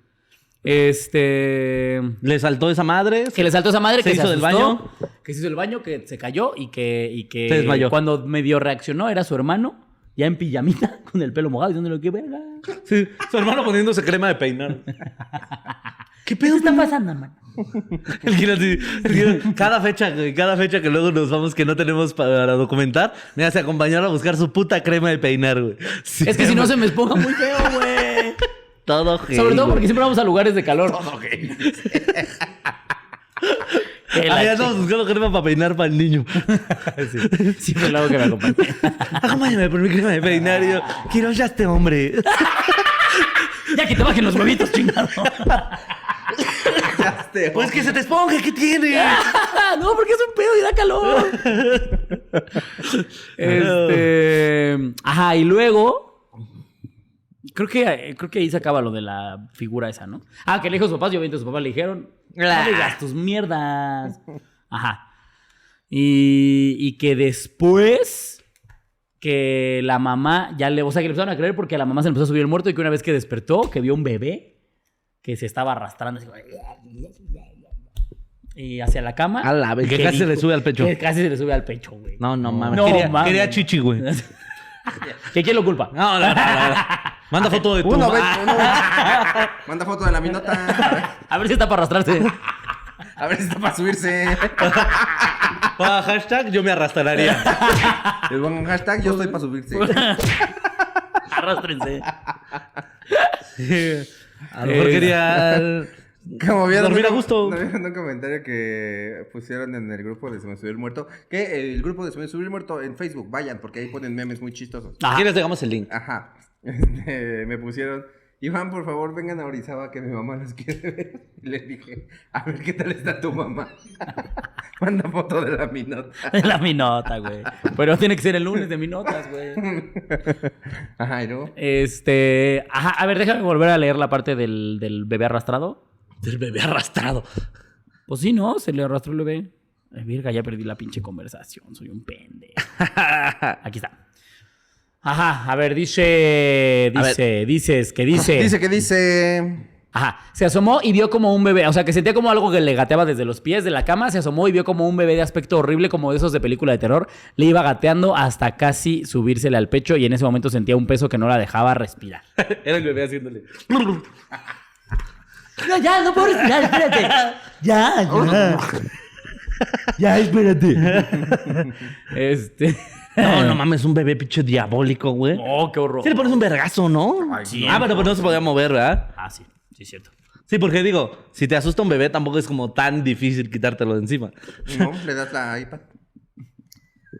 Este. Le saltó esa madre. Que le saltó esa madre, Se que hizo se del asustó, baño. Que se hizo del baño, que se cayó y que, y que Se desmayó. cuando medio reaccionó era su hermano, ya en pijamita, con el pelo mojado, diciéndole, qué verga. Sí, su hermano poniéndose crema de peinar. ¿Qué pedo está pasando, hermano? El Gil así, Gil, cada fecha, güey, cada fecha que luego nos vamos que no tenemos para documentar, me hace acompañar a buscar su puta crema de peinar, güey. Es que si no se me esponja muy feo, güey. Todo gel, Sobre todo porque siempre vamos a lugares de calor. Que la Ahí andamos buscando crema para peinar para el niño. Siempre lo hago que me acompañe. Acompáñame por mi crema de peinar. Y yo, quiero ya este hombre. ya que te bajen los huevitos, chingado. echaste. Pues que se te esponje, ¿qué tiene? No, porque es un pedo y da calor. este. Ajá, y luego. Creo que, creo que ahí se acaba lo de la figura esa, ¿no? Ah, que le dijo a sus papás, yo vi a sus papás le dijeron. No digas tus mierdas. Ajá. Y, y que después. Que la mamá ya le. O sea, que le empezaron a creer porque a la mamá se le empezó a subir el muerto y que una vez que despertó, que vio un bebé que se estaba arrastrando. así y hacia la cama. A la vez, que casi se le sube al pecho. Que casi se le sube al pecho, güey. No, no mames. No, quería, mames. quería chichi, güey. ¿Que quién lo culpa? no, no, no, no. Manda foto de tu Uno, ve, uno. Manda foto de la minota. A ver, si está para arrastrarse. a ver si está para subirse. Pa- hashtag yo me arrastraría. Les pongo un hashtag, yo estoy para subirse. Arrastrense. A lo mejor Eh, quería. Como vieron, Dormir a un- gusto. ¿no vieron un comentario que pusieron en el grupo de Se me subió el muerto. Que el grupo de Se me subió el muerto en Facebook, vayan, porque ahí ponen memes muy chistosos. Ajá. Aquí les dejamos el link. Ajá. Este, me pusieron, Iván, por favor, vengan a Orizaba que mi mamá los quiere ver. Y les dije, a ver qué tal está tu mamá. Manda foto de la minota. La minota, güey. Pero tiene que ser el lunes de minotas, güey. Ajá, y luego. Este. Ajá, a ver, déjame volver a leer la parte del, del bebé arrastrado. El bebé arrastrado. Pues sí, ¿no? Se le arrastró el bebé. Ay, virga, ya perdí la pinche conversación. Soy un pendejo. Aquí está. Ajá, a ver, dice. Dice, dices, que dice. Dice que dice. Ajá, se asomó y vio como un bebé, o sea, que sentía como algo que le gateaba desde los pies de la cama, se asomó y vio como un bebé de aspecto horrible, como de esos de película de terror, le iba gateando hasta casi subírsele al pecho y en ese momento sentía un peso que no la dejaba respirar. Era el bebé haciéndole. No, ya, no puedo respirar, espérate. Ya, ya. ya, espérate. este. No, no mames, un bebé pinche diabólico, güey. Oh, qué horror. Sí le pones un vergazo, ¿no? sí. Ah, pero pues no se podía mover, ¿verdad? Ah, sí, sí, es cierto. Sí, porque digo, si te asusta un bebé, tampoco es como tan difícil quitártelo de encima. No, le das la iPad.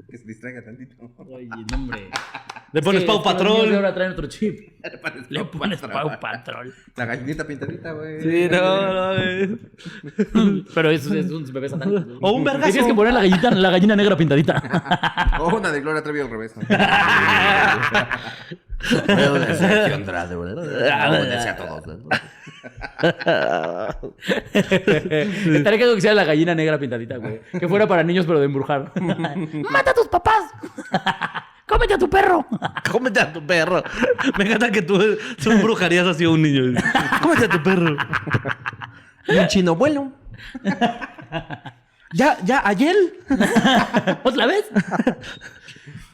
Que se distraiga tantito. Oye, no, hombre. Le pones Sí, Pau es Patrol. ahora traen otro chip. Le pones Le Pau pones Patrol. Pau Patrol. La gallinita pintadita, güey. Sí, no, no, eh. Pero eso es un bebé satánico. O un vergazo. Tienes que poner la gallina, la gallina negra pintadita. O una de Gloria Trevi al revés. ¿no? Estaría que sea la gallina negra pintadita, güey. Que fuera para niños, pero de embrujar. ¡Mata a tus papás! ¡Cómete a tu perro! Cómete a tu perro. Me encanta que tú, tú embrujarías así a un niño. Cómete a tu perro. Y un chino vuelo. Ya, ya, ayer. ¿Otra vez?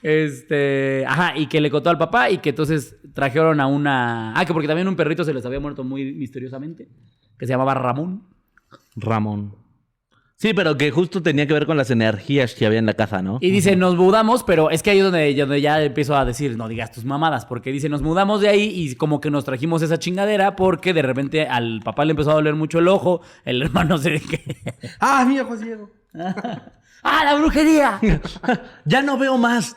Este. Ajá, y que le contó al papá y que entonces trajeron a una. Ah, que porque también un perrito se les había muerto muy misteriosamente. Que se llamaba Ramón. Ramón. Sí, pero que justo tenía que ver con las energías que había en la casa, ¿no? Y dice, nos mudamos, pero es que ahí es donde, donde ya empiezo a decir, no digas tus mamadas, porque dice, nos mudamos de ahí y como que nos trajimos esa chingadera porque de repente al papá le empezó a doler mucho el ojo, el hermano se... ¡Ah, mi ojo ciego! ¡Ah, la brujería! Ya no veo más.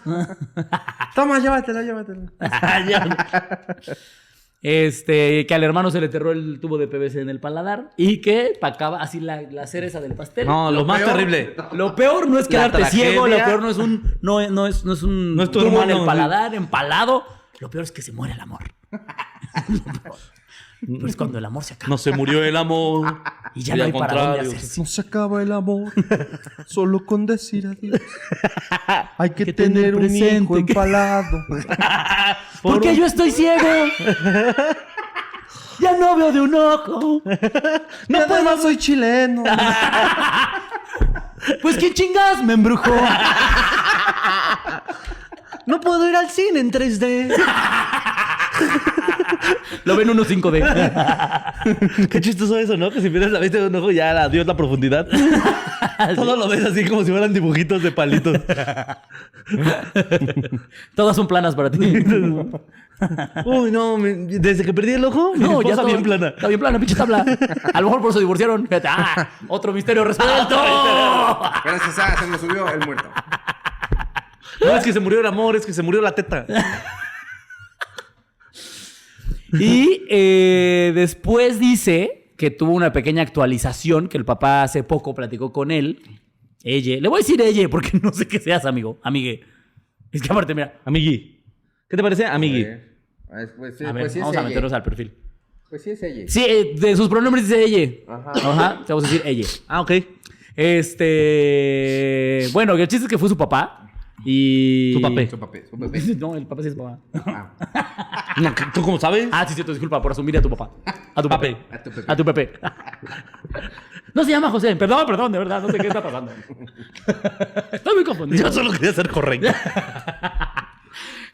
Toma, llévatela, llévatela. Este, que al hermano se le enterró el tubo de PVC en el paladar y que pacaba así la, la cereza del pastel. No, lo, más peor- terrible. Lo peor no es quedarte tragedia- ciego, lo peor no es un no, no es no es un No es tu tubo en el paladar empalado, lo peor es que se muere el amor. Pero es cuando el amor se acaba. No se murió el amor. Y ya Y no hay para dónde hacerse. No se acaba el amor, solo con decir adiós. Hay que, que tener un hijo empalado. Porque yo estoy ciego. ya no veo de un ojo. No, además soy chileno. Pues quién chingas me embrujó. No puedo ir al cine en 3D. Lo ven unos 5D. Qué chistoso eso, ¿no? Que si pierdes la vista de un ojo, ya adiós la profundidad. Todo lo ves así como si fueran dibujitos de palitos. Todas son planas para ti. Uy, no, me- desde que perdí el ojo, mi No, ya todo- bien plana. Está bien plana, pinche tabla. A lo mejor por eso divorciaron. Fíjate, ah, otro misterio resuelto. Gracias a se me subió el muerto. No, es que se murió el amor, es que se murió la teta. Y eh, después dice que tuvo una pequeña actualización que el papá hace poco platicó con él. Ella. Le voy a decir ella porque no sé qué seas, amigo. Amigue. Es que aparte, mira. Amigui. ¿Qué te parece, Amigui? Pues, sí, A ver, pues sí vamos es a ella. meternos al perfil. Pues sí es ella. Sí, eh, de sus pronombres dice ella. Ajá. Ajá. te Vamos a decir ella. Ah, ok. Este. Bueno, el chiste es que fue su papá. Y. Su papé. Su papel, su papel. No, el papá sí es papá. Ah, No, ¿Tú cómo sabes? Ah, sí, cierto, disculpa por asumir a tu papá. A tu papá. a tu Pepe. A tu Pepe. No se llama José. Perdón, perdón, de verdad, no sé qué está pasando. Estoy muy confundido. Yo solo quería ser correcto.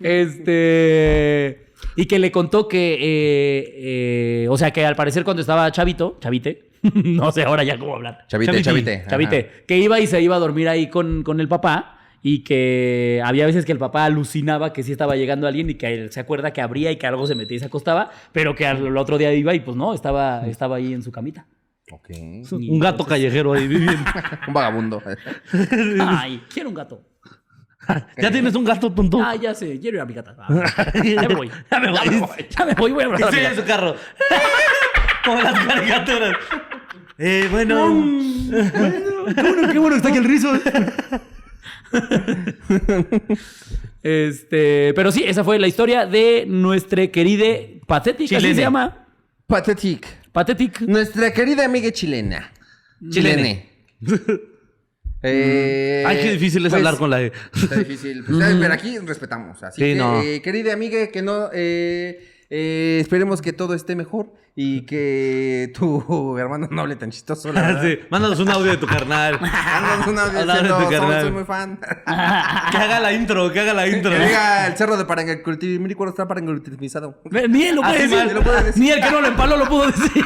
Este. Y que le contó que. eh, eh, o sea, que al parecer cuando estaba chavito, chavite, no sé ahora ya cómo hablar. Chavite, chavite. ajá. Chavite, que iba y se iba a dormir ahí con, con el papá. Y que había veces que el papá alucinaba que sí estaba llegando alguien y que él se acuerda que abría y que algo se metía y se acostaba, pero que al otro día iba y pues no, estaba, estaba ahí en su camita. Ok. Un gato callejero ahí viviendo. Un vagabundo. Ay, quiero un gato. ¿Ya tienes un gato tonto? Ah, ya sé, quiero ir a mi gata. Ah, ya me voy. Ya me voy. Ya me voy, voy a abrazar a mi Estoy en su carro. Como las caricaturas. Eh, bueno. Qué bueno, qué bueno que está aquí el rizo. Este, pero sí, esa fue la historia de nuestra querida Pathetic, así Chilene. se llama. Pathetic. Pathetic. Nuestra querida amiga chilena. Chilene. Eh, Ay, qué difícil es pues, hablar con la E. Está difícil. Pues, pero aquí respetamos. Así Sí, que, no. eh, querida amiga, que no. eh, eh, esperemos que todo esté mejor y que tu hermano no hable tan chistoso. La verdad. Sí, Mándanos un audio de tu carnal. Mándanos un audio de tu "Somos- carnal". soy muy fan. Que haga la intro, que haga la intro. que diga el cerro de Parangacultimizado está parangacultimizado. Ni él lo puede decir. mal, ni lo puede decir. Ni el que no lo empaló lo pudo decir.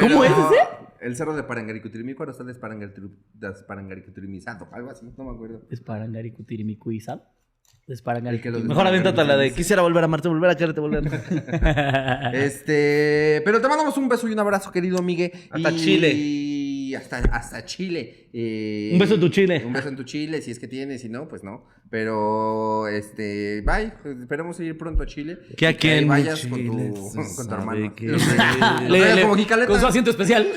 ¿Cómo Pero es ese? El cerro de Parangaricutirimícuaro está desparangaricutirimizado. Algo así, no me acuerdo. Es Parangaricutirimikuizal. El que Mejor aviéntate la de quisiera volver a amarte, volver a quererte, volver a... Este, pero te mandamos un beso y un abrazo, querido Migue. Hasta y... Chile. Hasta, hasta Chile. Eh, Un beso en tu Chile. Un beso en tu Chile, si es que tienes, si no, pues no. Pero, este, bye. Esperemos ir pronto a Chile. Que Y aquí ahí en vayas Chile con tu, con tu hermano. que- Le- traigas como con su asiento especial.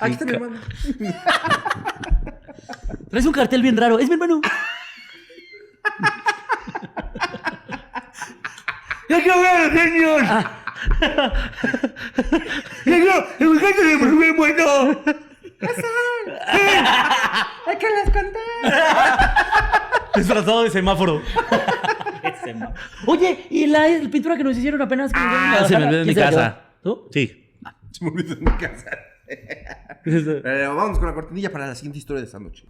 Aquí está mi hermano. Traes un cartel bien raro. Es mi hermano. ¡Ya que ver, señor! ¡Llegó! ¡El muchacho de muy bueno! ¡Ay, que les conté! Disfrazado de semáforo. Oye, ¿y la, pintura que nos hicieron apenas? que Ah, se me olvidó en mi ¿Quién se la casa. ¿Tú? Sí. Se me olvidó mi casa. Pero vamos con la cortinilla para la siguiente historia de esta noche.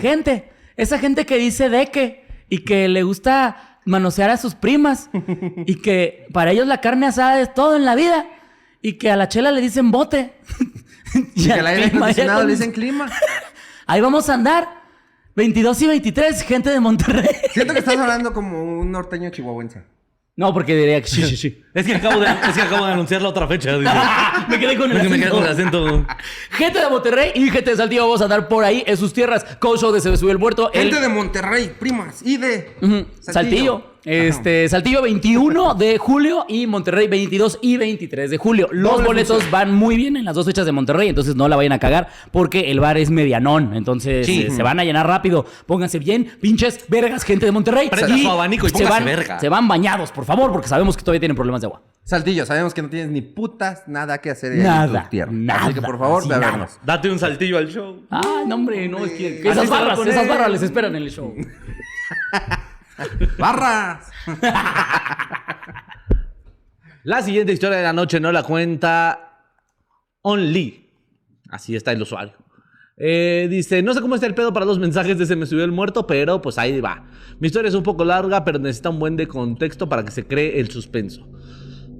Gente, esa gente que dice de que y que le gusta manosear a sus primas y que para ellos la carne asada es todo en la vida y que a la chela le dicen bote. Y al aire acondicionado con- le dicen clima. Ahí vamos a andar. 22 y 23, gente de Monterrey. Siento que estás hablando como un norteño chihuahuense. No, porque diría que sí, sí, sí. Es que acabo de, es que acabo de anunciar la otra fecha. dice. me quedé con el que me quedé acento. con el acento. Gente de Monterrey y gente de Saltillo vamos a andar por ahí en sus tierras. Coach Show de Se Me Subió el Muerto. el- Gente de Monterrey, primas, y de Saltillo. Este, Saltillo 21 de julio y Monterrey 22 y 23 de julio. Los Doble boletos función. van muy bien en las dos fechas de Monterrey, entonces no la vayan a cagar porque el bar es medianón. Entonces Sí. eh, se van a llenar rápido. Pónganse bien, pinches vergas, gente de Monterrey. Prenda su abanico y se van, verga. se van bañados, por favor, porque sabemos que todavía tienen problemas de agua. Saltillo, sabemos que no tienes ni putas nada que hacer en Nada, tu tierra. nada, Así que por favor, así ve a nada. vernos. Date un saltillo al show. Ah, no, hombre, no, es que, que esas barras, esas barras les esperan en el show. ¡Barras! La siguiente historia de la noche no la cuenta Only. Así está el usuario. Eh, dice, no sé cómo está el pedo para los mensajes de Se me subió el muerto, pero pues ahí va. Mi historia es un poco larga, pero necesita un buen de contexto para que se cree el suspenso.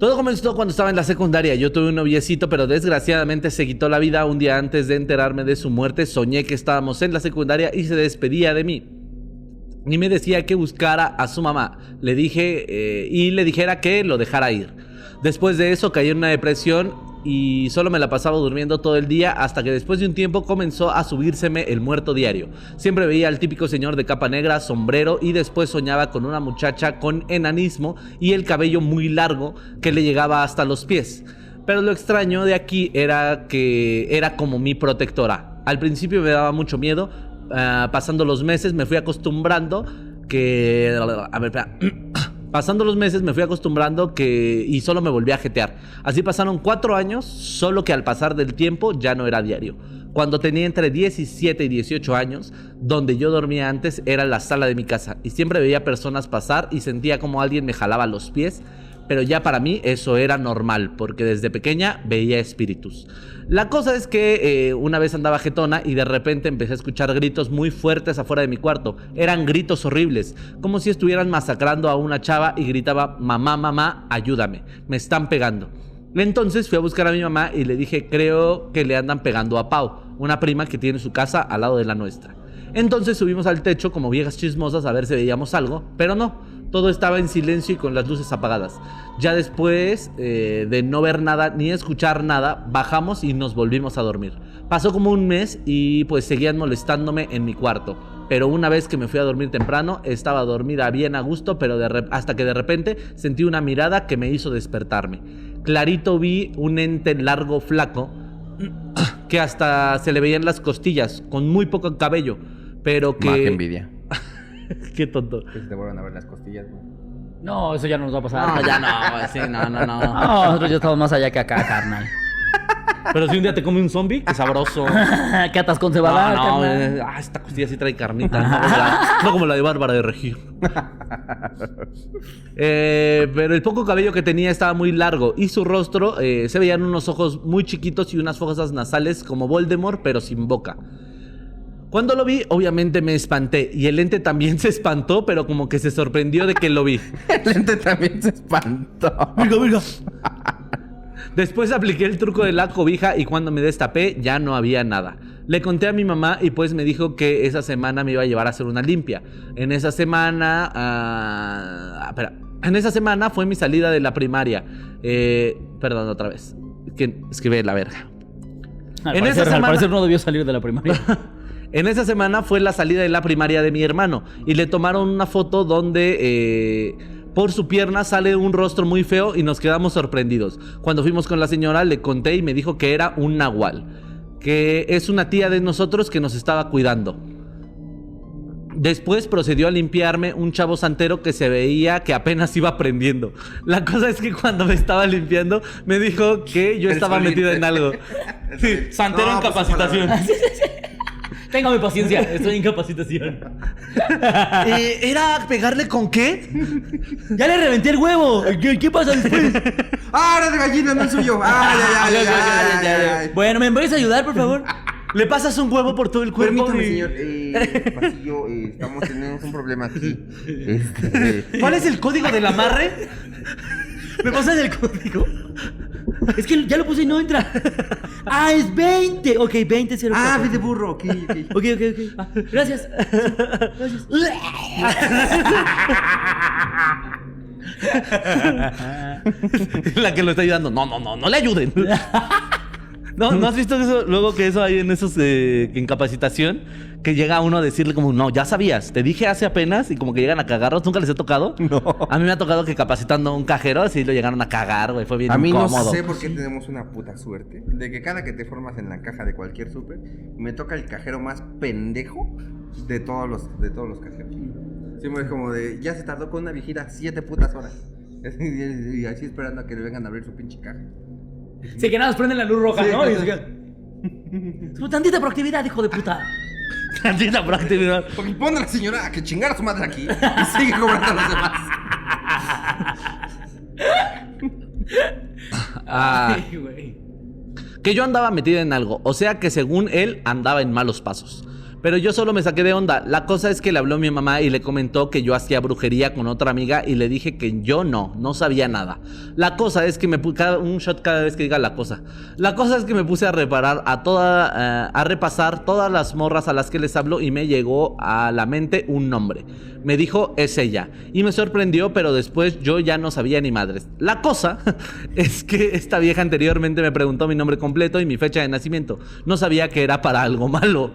Todo comenzó cuando estaba en la secundaria. Yo tuve un noviecito, pero desgraciadamente se quitó la vida un día antes de enterarme de su muerte. Soñé que estábamos en la secundaria y se despedía de mí. Y me decía que buscara a su mamá. Le dije eh, y le dijera que lo dejara ir. Después de eso caí en una depresión y solo me la pasaba durmiendo todo el día hasta que después de un tiempo comenzó a subírseme el muerto diario. Siempre veía al típico señor de capa negra, sombrero y después soñaba con una muchacha con enanismo y el cabello muy largo que le llegaba hasta los pies. Pero lo extraño de aquí era que era como mi protectora. Al principio me daba mucho miedo, ah, pasando los meses me fui acostumbrando que... A ver, espera. Pasando los meses me fui acostumbrando que y solo me volví a jetear. Así pasaron cuatro años, solo que al pasar del tiempo ya no era diario. Cuando tenía entre 17 y 18 años, donde yo dormía antes era la sala de mi casa y siempre veía personas pasar y sentía como alguien me jalaba los pies, pero ya para mí eso era normal, porque desde pequeña veía espíritus. La cosa es que eh, una vez andaba jetona y de repente empecé a escuchar gritos muy fuertes afuera de mi cuarto. Eran gritos horribles, como si estuvieran masacrando a una chava y gritaba, mamá, mamá, ayúdame, me están pegando. Entonces fui a buscar a mi mamá y le dije, creo que le andan pegando a Pau, una prima que tiene su casa al lado de la nuestra. Entonces subimos al techo como viejas chismosas a ver si veíamos algo, pero no. Todo estaba en silencio y con las luces apagadas. Ya después eh, de no ver nada ni escuchar nada, bajamos y nos volvimos a dormir. Pasó como un mes y pues seguían molestándome en mi cuarto. Pero una vez que me fui a dormir temprano, estaba dormida bien a gusto, pero de hasta que de repente sentí una mirada que me hizo despertarme. Clarito vi un ente largo, flaco, que hasta se le veían las costillas, con muy poco cabello, pero que... Qué envidia. Qué tonto. Que se te vuelvan a ver las costillas, güey. No, eso ya no nos va a pasar. No, ya no, sí, no, no, no. No, nosotros ya estamos más allá que acá, carnal. Pero si un día te come un zombie, qué sabroso. ¿Qué atascón se va a dar, No, no, carnal? eh, ah, esta costilla sí trae carnita. No como la, no como la de Bárbara de Regir. Eh, pero el poco cabello que tenía estaba muy largo y su rostro eh, se veían unos ojos muy chiquitos y unas fosas nasales como Voldemort, pero sin boca. Cuando lo vi, obviamente me espanté y el ente también se espantó, pero como que se sorprendió de que lo vi. El lente también se espantó. Después apliqué el truco de la cobija y cuando me destapé ya no había nada. Le conté a mi mamá y pues me dijo que esa semana me iba a llevar a hacer una limpia. En esa semana... ah, espera. En esa semana fue mi salida de la primaria. Eh, perdón, otra vez. Que escribe la verga. Al En parecer, esa al semana- parecer no debió salir de la primaria. En esa semana fue la salida de la primaria de mi hermano y le tomaron una foto donde eh, por su pierna sale un rostro muy feo y nos quedamos sorprendidos. Cuando fuimos con la señora le conté y me dijo que era un nahual, que es una tía de nosotros que nos estaba cuidando. Después procedió a limpiarme un chavo santero que se veía que apenas iba aprendiendo. La cosa es que cuando me estaba limpiando me dijo que yo estaba metido en algo. Sí, santero No, en pues, capacitación. Téngame paciencia, estoy en capacitación. Eh, ¿Era pegarle con qué? ¡Ya le reventé el huevo! ¿Qué, qué pasa después? ¡Ah, era de gallina, no el suyo! ¡Ay, ay, ay, ay, ay, ay! Bueno, ¿me puedes ayudar, por favor? Le pasas un huevo por todo el cuerpo. Permítame, y- señor. Eh, pasillo, eh, estamos teniendo un problema aquí. Este, ¿Cuál es el código del amarre? ¿Me pasas el código? Es que ya lo puse y no entra. Ah, es 20. Ok, 20 0 Ah, ve de burro, ok, ok. Ok, ok, ok. Ah, gracias. Gracias. La que lo está ayudando. No, no, no, no le ayuden. ¿No, ¿no has visto eso? Luego que eso hay en esos eh, en capacitación, que llega uno a decirle como, no, ya sabías, te dije hace apenas y como que llegan a cagarlos, ¿nunca les ha tocado? No. A mí me ha tocado que capacitando a un cajero, así lo llegaron a cagar, güey, fue bien A mí no incómodo. sé por qué tenemos una puta suerte de que cada que te formas en la caja de cualquier súper, me toca el cajero más pendejo de todos los, de todos los cajeros. Siempre es como de, ya se tardó con una viejita siete putas horas. Y y así esperando a que le vengan a abrir su pinche caja. Sí, que nada, nos prenden la luz roja, Sí, ¿no? Y sí. se quedan- tantita proactividad, hijo de puta. Tantita proactividad. Porque pone a la señora a que chingara a su madre aquí y sigue cobrando a los demás. Ah, Ay, que yo andaba metido en algo, o sea que según él andaba en malos pasos. Pero yo solo me saqué de onda. La cosa es que le habló mi mamá y le comentó que yo hacía brujería con otra amiga y le dije que yo no, no sabía nada. La cosa es que me puse un shot cada vez que diga la cosa. La cosa es que me puse a reparar a toda, eh, a repasar todas las morras a las que les hablo y me llegó a la mente un nombre. Me dijo es ella y me sorprendió, pero después yo ya no sabía ni madres. La cosa es que esta vieja anteriormente me preguntó mi nombre completo y mi fecha de nacimiento. No sabía que era para algo malo.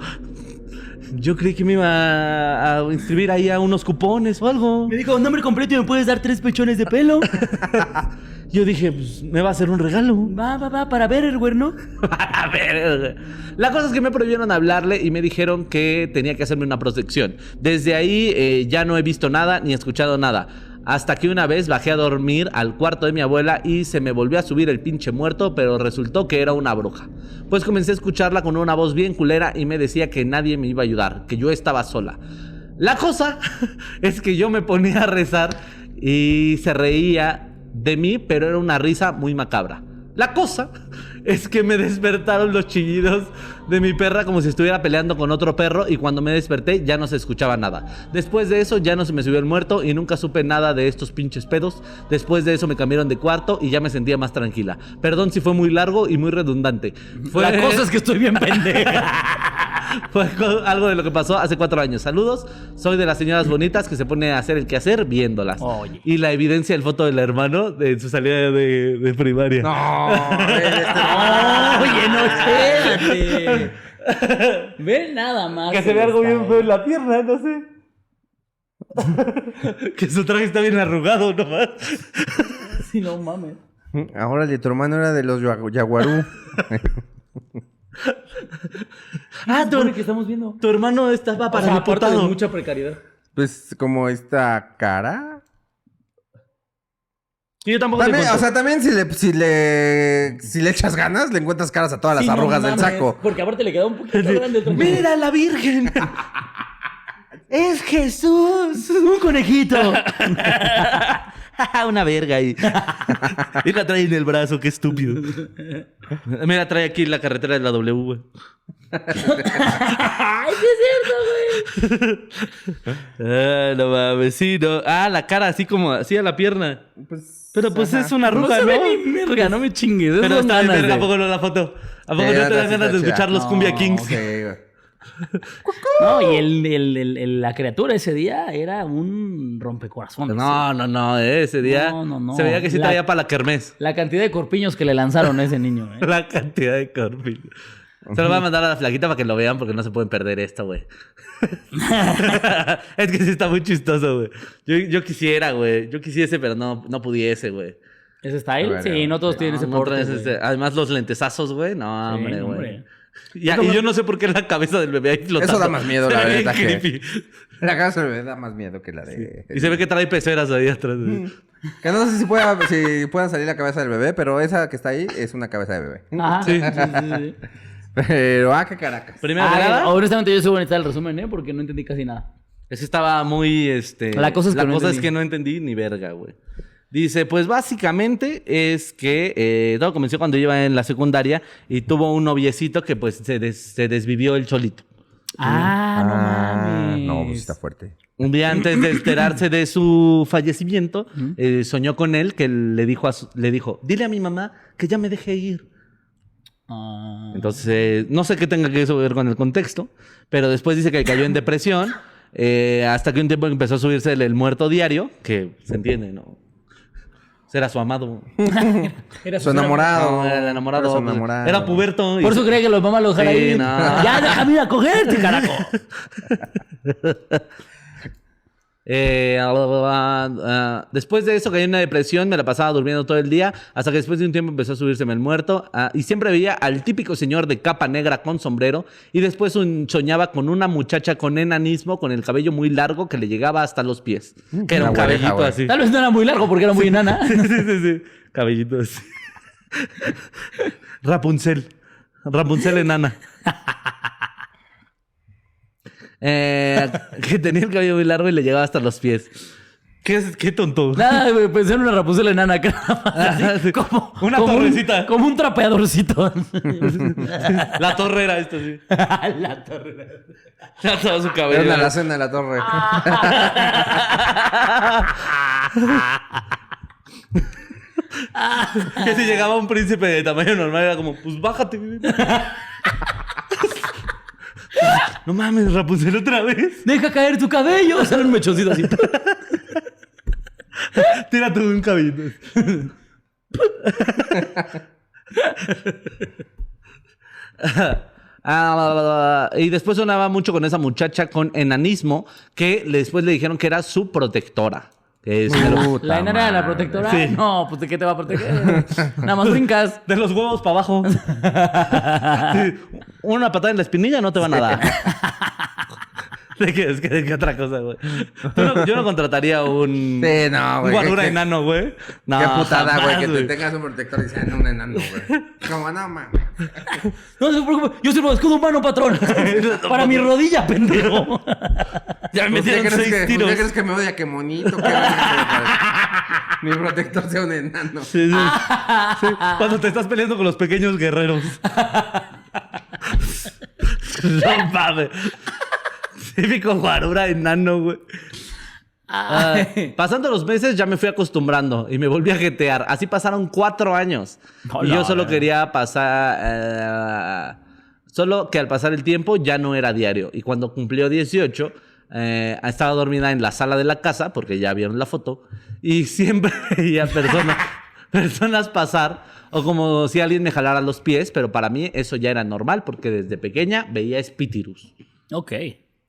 Yo creí que me iba a inscribir ahí a unos cupones o algo. Me dijo, nombre completo y me puedes dar tres pechones de pelo. Yo dije, pues me va a hacer un regalo. va, va, va, para ver el güerno. a ver. La cosa es que me prohibieron hablarle y me dijeron que tenía que hacerme una protección. Desde ahí eh, ya no he visto nada ni escuchado nada. Hasta que una vez bajé a dormir al cuarto de mi abuela y se me volvió a subir el pinche muerto, pero resultó que era una bruja. Pues comencé a escucharla con una voz bien culera y me decía que nadie me iba a ayudar, que yo estaba sola. La cosa es que yo me ponía a rezar y se reía de mí, pero era una risa muy macabra. La cosa es que me despertaron los chillidos de mi perra como si estuviera peleando con otro perro y cuando me desperté ya no se escuchaba nada. Después de eso ya no se me subió el muerto y nunca supe nada de estos pinches pedos. Después de eso me cambiaron de cuarto y ya me sentía más tranquila. Perdón si fue muy largo y muy redundante. Fue... La cosa es que estoy bien pendeja. Fue algo de lo que pasó hace cuatro años. Saludos. Soy de las señoras bonitas que se pone a hacer el quehacer viéndolas. Oye. Y la evidencia del foto del hermano de su salida de, de primaria. No, este no. Oye, no, espérate. Ve nada más. Que se ve algo bien feo en la pierna, no sé. que su traje está bien arrugado nomás. Sí, no mames. Ahora tu hermano era de los yagu- yaguarú. Ah, tu, Pobre que estamos viendo. tu hermano estaba para O sea, aparte de diputado. mucha precariedad. Pues como esta cara. Y yo tampoco También, o sea, también si le, si le si le echas ganas, le encuentras caras a todas las Sí, no arrugas del mames, saco. Porque aparte le queda un poquito grande el. ¡Mira la Virgen! ¡Es Jesús! ¡Un conejito! Una verga ahí. y la trae en el brazo, qué estúpido. Mira, trae aquí la carretera de la W, güey. ¡Ay, sí es cierto, güey! Ah, no mames, sí, no. Ah, la cara así como, así a la pierna. Pues, Pero pues ajá. es una No arruga, se ¿no? ve ni verga, no me chingues. Pero está bien, verga, ¿a poco no la foto? ¿A poco Sí, no te dan ganas de escuchar chida. los Cumbia No, Kings? Sí, güey. No, y el, el- la criatura ese día era un rompecorazones. No, no, no, ese día No, no, no. se veía que sí La- traía para la kermés. La cantidad de corpiños que le lanzaron a ese niño, ¿eh? La cantidad de corpillo. Se lo voy a mandar a la flaquita para que lo vean porque no se pueden perder esto, güey. es que sí está muy chistoso, güey. Yo, yo quisiera, güey. Yo quisiese, pero no, no pudiese, güey. ¿Ese style? Sí, no todos tienen ese porte, ese- Además, los lentesazos, güey. No, Sí, hombre, güey. Ya, y yo no sé por qué la cabeza del bebé ahí flotando. Eso da más miedo, Se la verdad que-. La cara se me da más miedo que la de. Y se ve que trae peceras ahí atrás. güey. Que no sé si pueda, si pueda salir la cabeza del bebé, pero esa que está ahí es una cabeza de bebé. Ajá. Sí. Sí, sí, sí. Pero, ah, qué caracas. Primero que Ah, honestamente yo soy bonita el resumen, ¿eh? Porque no entendí casi nada. Ese estaba muy, este... La cosa es que no es entendí. que no entendí ni verga, güey. Dice, pues básicamente es que eh, todo comenzó cuando yo iba en la secundaria y tuvo un noviecito que pues se, des- se desvivió el cholito. Ah, no mames. No, pues está fuerte. Un día antes de enterarse de su fallecimiento, eh, soñó con él que le dijo, a su- le dijo, dile a mi mamá que ya me deje ir. Ah. Entonces, eh, no sé qué tenga que eso ver con el contexto, pero después dice que cayó en depresión, eh, hasta que un tiempo empezó a subirse el, el muerto diario, que se entiende, ¿no? Era su amado. Era Su enamorado. No, era el enamorado. Era su pues, enamorado. Era puberto. y- Por eso creía que los mamás lo dejaran Sí, ir. no. Ya, déjame ir a cogerte, carajo. Eh, ah, ah, después de eso cayó en una depresión, me la pasaba durmiendo todo el día, hasta que después de un tiempo empezó a subírseme el muerto, ah, y siempre veía al típico señor de capa negra con sombrero, y después un- soñaba con una muchacha con enanismo, con el cabello muy largo que le llegaba hasta los pies, que era un cabellito así. Tal vez no era muy largo porque era muy enana. sí, sí, sí, cabellito así. Rapunzel. Rapunzel enana. Eh, que tenía el cabello muy largo y le llegaba hasta los pies. ¿Qué, es, qué tonto? Nada, güey, pensé en una Rapunzel enana acá. Así, como, Una como un- torrecita. como un trapeadorcito. La torre era esto, sí. La torre. Ya estaba su Era cabello. una alacena de la torre. Que si llegaba un príncipe de tamaño normal era como, pues bájate. no mames, Rapunzel otra vez. Deja caer tu cabello. Sale un mechoncito así. Tírate un cabellito. Ah, y después sonaba mucho con esa muchacha con enanismo que después le dijeron que era su protectora. Que es La enana de la protectora. Sí. No, pues de qué te va a proteger. Nada más brincas. de los huevos para abajo. Sí, Una patada en la espinilla no te van a dar. ¿De qué, es que, ¿De qué otra cosa, güey? No- yo no contrataría un, Sí, no, un güey. guarura Qué- enano, güey. No, Qué putada, güey, que te tengas un protector y sean un enano, güey. Como, no, mames. No se preocupe. Yo sirvo de escudo humano, patrón. Para mi rodilla, pendejo. Ya me ¿qué metieron seis que, tiros. ¿qué crees que me odia? Que monito, que Mi protector sea un enano. Sí, sí. Sí, Cuando te estás peleando con los pequeños guerreros. no mames. Típico guarura enano, güey. Ah, pasando los meses ya me fui acostumbrando y me volví a jetear. Así pasaron cuatro años. Y yo solo quería pasar... eh, solo que al pasar el tiempo ya no era diario. Y cuando cumplió 18, eh, estaba dormida en la sala de la casa, porque ya vieron la foto, y siempre veía personas, personas pasar, o como si alguien me jalara los pies, pero para mí eso ya era normal, porque desde pequeña veía espíritus. Ok.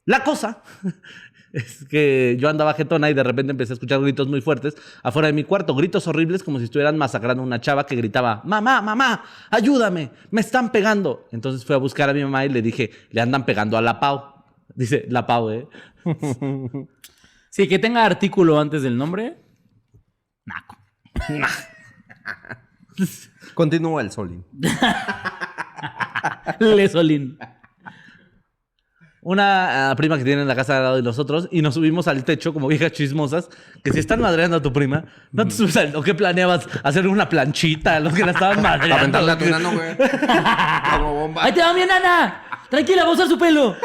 La cosa es que yo andaba jetona y de repente empecé a escuchar gritos muy fuertes afuera de mi cuarto, gritos horribles como si estuvieran masacrando a una chava que gritaba, mamá, mamá, ayúdame, me están pegando. Entonces fui a buscar a mi mamá y le dije, le andan pegando a la Pau. Dice, la Pau, ¿eh? Sí, que tenga artículo antes del nombre. Naco. Continúa el solín. Lesolín. Una ah, prima que tiene en la casa de al lado de nosotros y nos subimos al techo como viejas chismosas que si están madreando a tu prima, no te subes al... ¿O qué planeabas? ¿Hacer una planchita los que la estaban madreando? Aventarle a tu enano, güey. Como bomba. ¡Ahí te va mi enana! Tranquila, va a usar su pelo.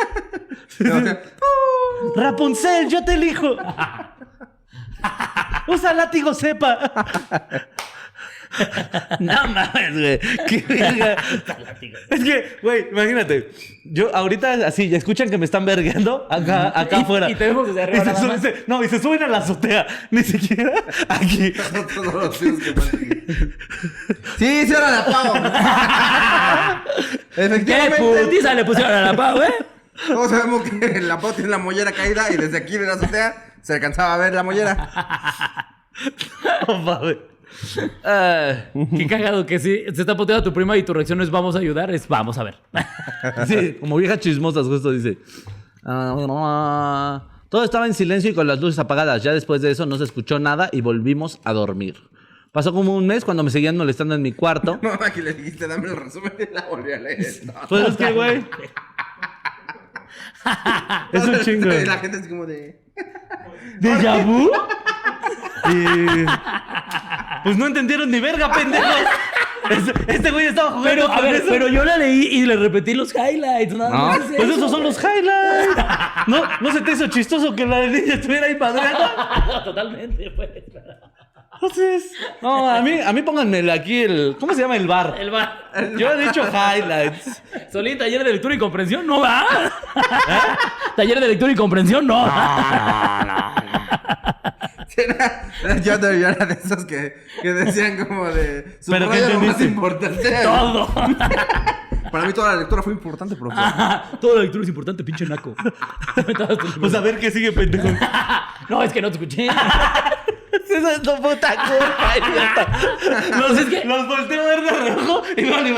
Rapunzel, yo te elijo. Usa látigo sepa. No mames, güey. Qué verga. Es que, güey, imagínate. Yo ahorita así, ya escuchan que me están vergueando acá, acá Y- afuera. y te vemos desde arriba Y se nada suben- más. se- no, y se suben a la azotea. Ni siquiera aquí. Todos los que. Sí, sí, ahora la pago. ¡Qué Efectivamente. putiza le pusieron a la pau, eh! Todos sabemos que la pau tiene la mollera caída y desde aquí de la azotea se alcanzaba a ver la mollera. No mames. Ay. Qué cagado que sí. Se está puteando a tu prima y tu reacción no es vamos a ayudar, es vamos a ver. Sí, como viejas chismosas, justo dice. Ah, todo estaba en silencio y con las luces apagadas. Ya después de eso no se escuchó nada y volvimos a dormir. Pasó como un mes cuando me seguían molestando en mi cuarto. No, aquí le dijiste, dame el resumen y la volví a leer. No. Pues es que, güey. es un chingo. La gente así como de. ¿Déjà vu? Y- Pues no entendieron ni verga, pendejos. Este, este güey estaba jugando Pero, a con ver, eso. pero yo la leí y le repetí los highlights. Nada No, más es pues eso. esos son los highlights. ¿No, ¿No se te hizo chistoso que la niña estuviera ahí padreando? Totalmente, pues. Entonces, no, a mí, a mí pónganme aquí el. ¿Cómo se llama el bar? El va. Yo he dicho highlights. Solín, taller de lectura y comprensión, no va. taller de lectura y comprensión, no. Era, era- yo, de- yo era de esos que, que decían como de. Su Pero ¿qué lo más importante. Todo. Para mí toda la lectura fue importante, profesor. Toda la lectura es importante, pinche naco. Pues a ver qué sigue, pendejo. no, es que no te escuché. Esa es tu puta culpa, es que. Los volteo a ver de rojo y me van a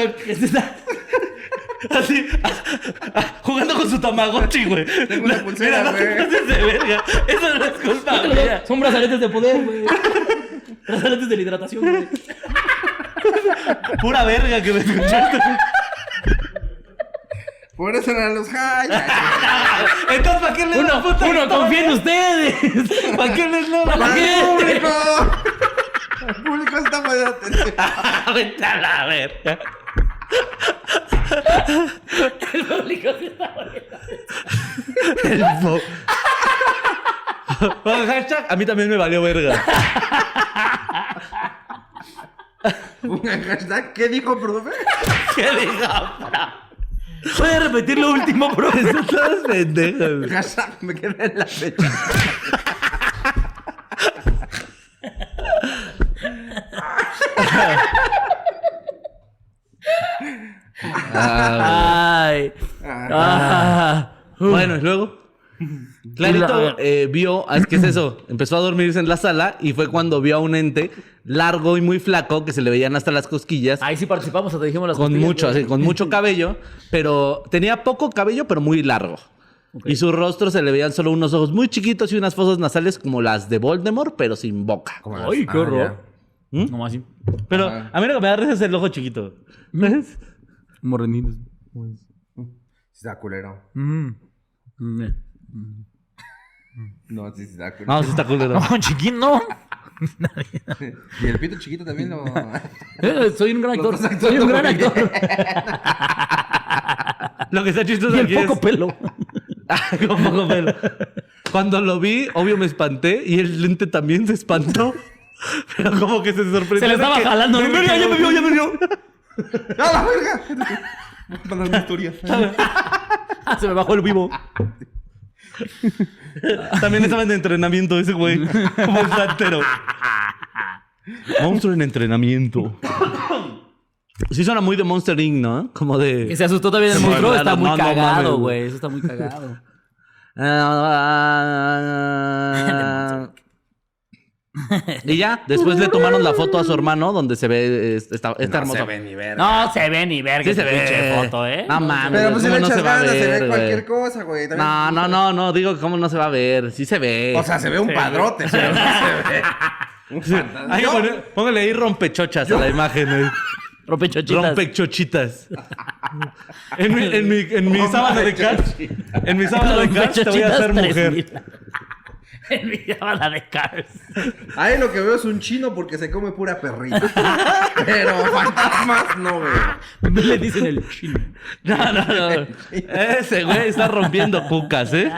Así, a- a- jugando con su tamagotchi, güey. Tengo una pulsera, Mira, no te güey. pases de verga. Eso no es culpa mía. Son brazaletes de poder, güey. Brazaletes de la hidratación, güey. Pura verga que me escuchaste. Por eso eran los high. Entonces, ¿para qué le Uno, uno confía en ustedes. ¿Para qué les no? ¿Para qué? público! El público está muy atento. Vete a la verga. El público se está volviendo. El po- Bueno, hashtag, a mí también me valió verga. Pongan hashtag, ¿qué dijo, profe? ¿Qué diga? ¿Puede repetir lo último, profe? Todos pendejos. Hashtag, me quedé en la fecha. Ay. Ah. Uf. Bueno, y luego. Clarito eh, vio, ah, es que es eso, empezó a dormirse en la sala y fue cuando vio a un ente largo y muy flaco que se le veían hasta las cosquillas, Ahí sí participamos, o te dijimos las con mucho, así, con mucho cabello, pero tenía poco cabello, pero muy largo. Y su rostro se le veían solo unos ojos muy chiquitos y unas fosas nasales como las de Voldemort, pero sin boca. Ay, qué Ah, horror. ¿Mm? Como así. Pero a mí lo que me da risa es el ojo chiquito. ¿Ves? Morenitos. Está culero. Mm. Mm. No, sí, sí está culero. No, sí está culero. No, chiquín, no. Y el pito chiquito también lo. Eh, Soy un gran actor. Soy un gran actor. Lo que está chistoso Y aquí el poco es... pelo. Con poco pelo. Cuando lo vi, obvio me espanté y el lente también se espantó. Pero como que se sorprendió. Se le estaba que- jalando. Me Ya, ya me vio, ya me vio. ¡A la verga! Para una historia. Ah, se me bajó el vivo. También estaba en entrenamiento ese güey. Como el santero. Monstruo en entrenamiento. Sí suena muy de Monster Inc., ¿no? Como de... Que se asustó también el monstruo. Está muy cagado, güey. güey. Eso está muy cagado. Ah, y ya, después le tomaron la foto a su hermano donde se ve esta, esta, No hermosa. se ve ni verga. No se ve ni verga Sí se esa pinche ve. foto, ¿eh? No mames. Pero pues si ¿cómo le no echas se va a ganas, se ver, ve cualquier cosa, güey. También- No, no, no, no, digo cómo no se va a ver. Sí se ve. O sea, se ve un padrote, pero no se ve. Un fantasma. Hay que Yo- poner- póngale ahí rompechochas a la imagen. eh. Rompechochitas. Rompechochitas. en mi, en mi, en mi sábana de Cars. En mi sábana de Cars te voy a hacer mujer. 3000. En mi sábana de Cars. Ahí lo que veo es un chino porque se come pura perrita. Pero fantasmas no veo. Le dicen el chino. No, no, no. Ese güey está rompiendo cucas, ¿eh?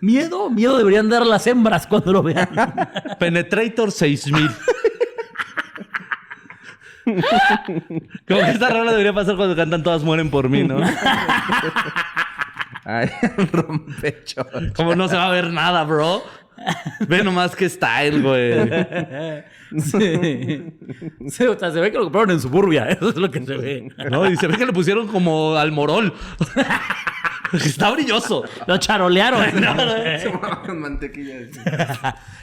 Miedo, miedo deberían dar las hembras cuando lo vean. Penetrator 6000. Como que esta rola debería pasar cuando cantan Todas mueren por mí, ¿no? Ay, rompecho. Como no se va a ver nada, bro. Ve nomás qué style, güey. Sí. Sí, o sea, se ve que lo compraron en suburbia. Eso es lo que se ve. No, y se ve que le pusieron como al morol. Está brilloso. Lo charolearon. Se mueve con mantequilla.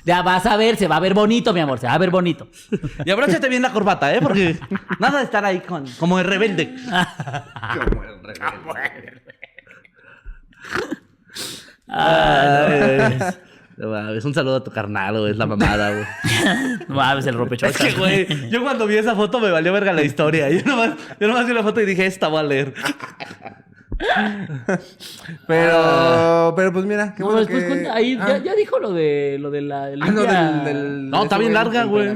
ya vas a ver, se va a ver bonito, mi amor. Se va a ver bonito. Y abróchate bien la corbata, ¿eh? Porque nada de estar ahí con, como de rebelde. Como el rebelde. Ay, no mames, un saludo a tu carnal, güey. Es la mamada, güey. No mames, el rompechochas. Es que, güey, yo cuando vi esa foto me valió verga la historia. Yo nomás, yo nomás vi la foto y dije, esta voy a leer. Pero, pero pues mira, qué No, bueno después que... cuenta- ahí Ah. ya, ya dijo lo de lo de la Ah, no, limpia- del, del... No, de está bien larga, güey.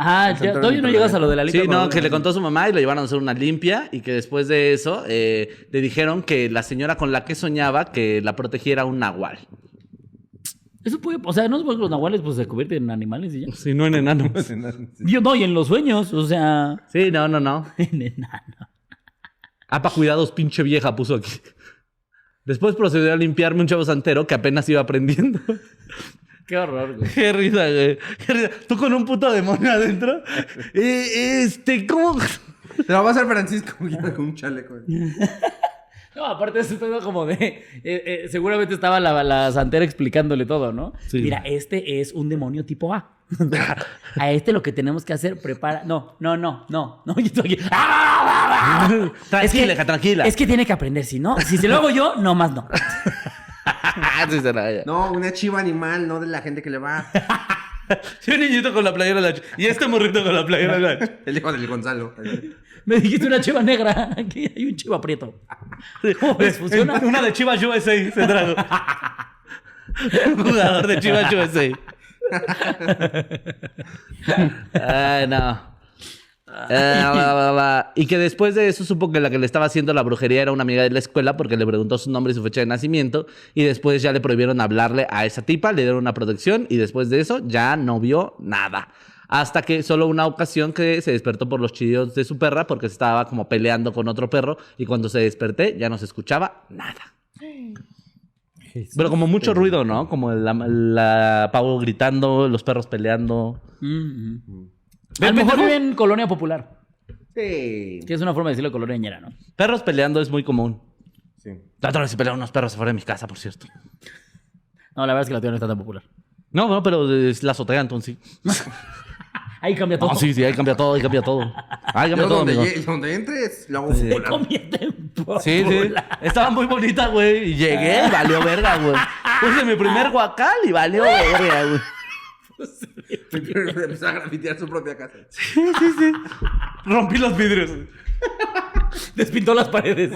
Ajá, ya, todavía no llegas a lo de la limpia. Sí, no, que le contó a su mamá y lo llevaron a hacer una limpia y que después de eso eh, le dijeron que la señora con la que soñaba que la protegiera un nahual. Eso puede, o sea, no es porque los nahuales pues se convierten en animales y ya. Si no en enano. Yo no, y en los sueños, o sea, Sí, no, no, no. en enano. Apa, cuidados, pinche vieja, puso aquí. Después procedió a limpiarme un chavo santero que apenas iba aprendiendo. Qué horror, güey. Qué risa, güey. Qué risa. Tú con un puto demonio adentro. Eh, este, ¿cómo? Te lo va a hacer Francisco con un chaleco. No, aparte es un pedo como de. eh, eh, seguramente estaba la, la santera explicándole todo, ¿no? Sí. Mira, este es un demonio tipo A. A este lo que tenemos que hacer, prepara. No, no, no, no, no. Yo estoy aquí. ¡Ah! Tranquila, Es que- tranquila. Es que tiene que aprender, si no, si se lo hago yo, no más no. Sí, será ella. No, una chiva animal, no de la gente que le va. Sí, un niñito con la playera de la Y este morrito con la playera de la El hijo del Gonzalo. Me dijiste una chiva negra. Aquí hay un chiva prieto. ¿Cómo ves? ¿Funciona? Una de Chivas USA se trajo. Un jugador de Chivas USA. Ay, no. Eh, bla, bla. Y que después de eso supo que la que le estaba haciendo la brujería era una amiga de la escuela porque le preguntó su nombre y su fecha de nacimiento y después ya le prohibieron hablarle a esa tipa, le dieron una protección y después de eso ya no vio nada. Hasta que solo una ocasión que se despertó por los chillidos de su perra porque estaba como peleando con otro perro y cuando se desperté ya no se escuchaba nada. Pero como mucho ruido, ¿no? Como la, la pavo gritando, los perros peleando. Mm, A lo mejor vive en colonia popular. Sí. Que es una forma de decirlo colonia ñera, ¿no? Perros peleando es muy común. Sí. La otra vez se pelearon unos perros afuera de mi casa, por cierto. No, la verdad es que la tía no está tan popular. No, no, pero es la azotea, entonces sí. Ahí cambia todo. No, sí, sí, ahí cambia todo, ahí cambia todo. Ahí cambia Yo todo, donde, amigo. llegue- donde entres, lo hago Se convierte en Sí, sí. Estaba muy bonita, güey. Y llegué y valió verga, güey. Puse mi primer guacal y valió verga, güey. Empezó a grafitear su propia casa. Rompí los vidrios. Despintó las paredes.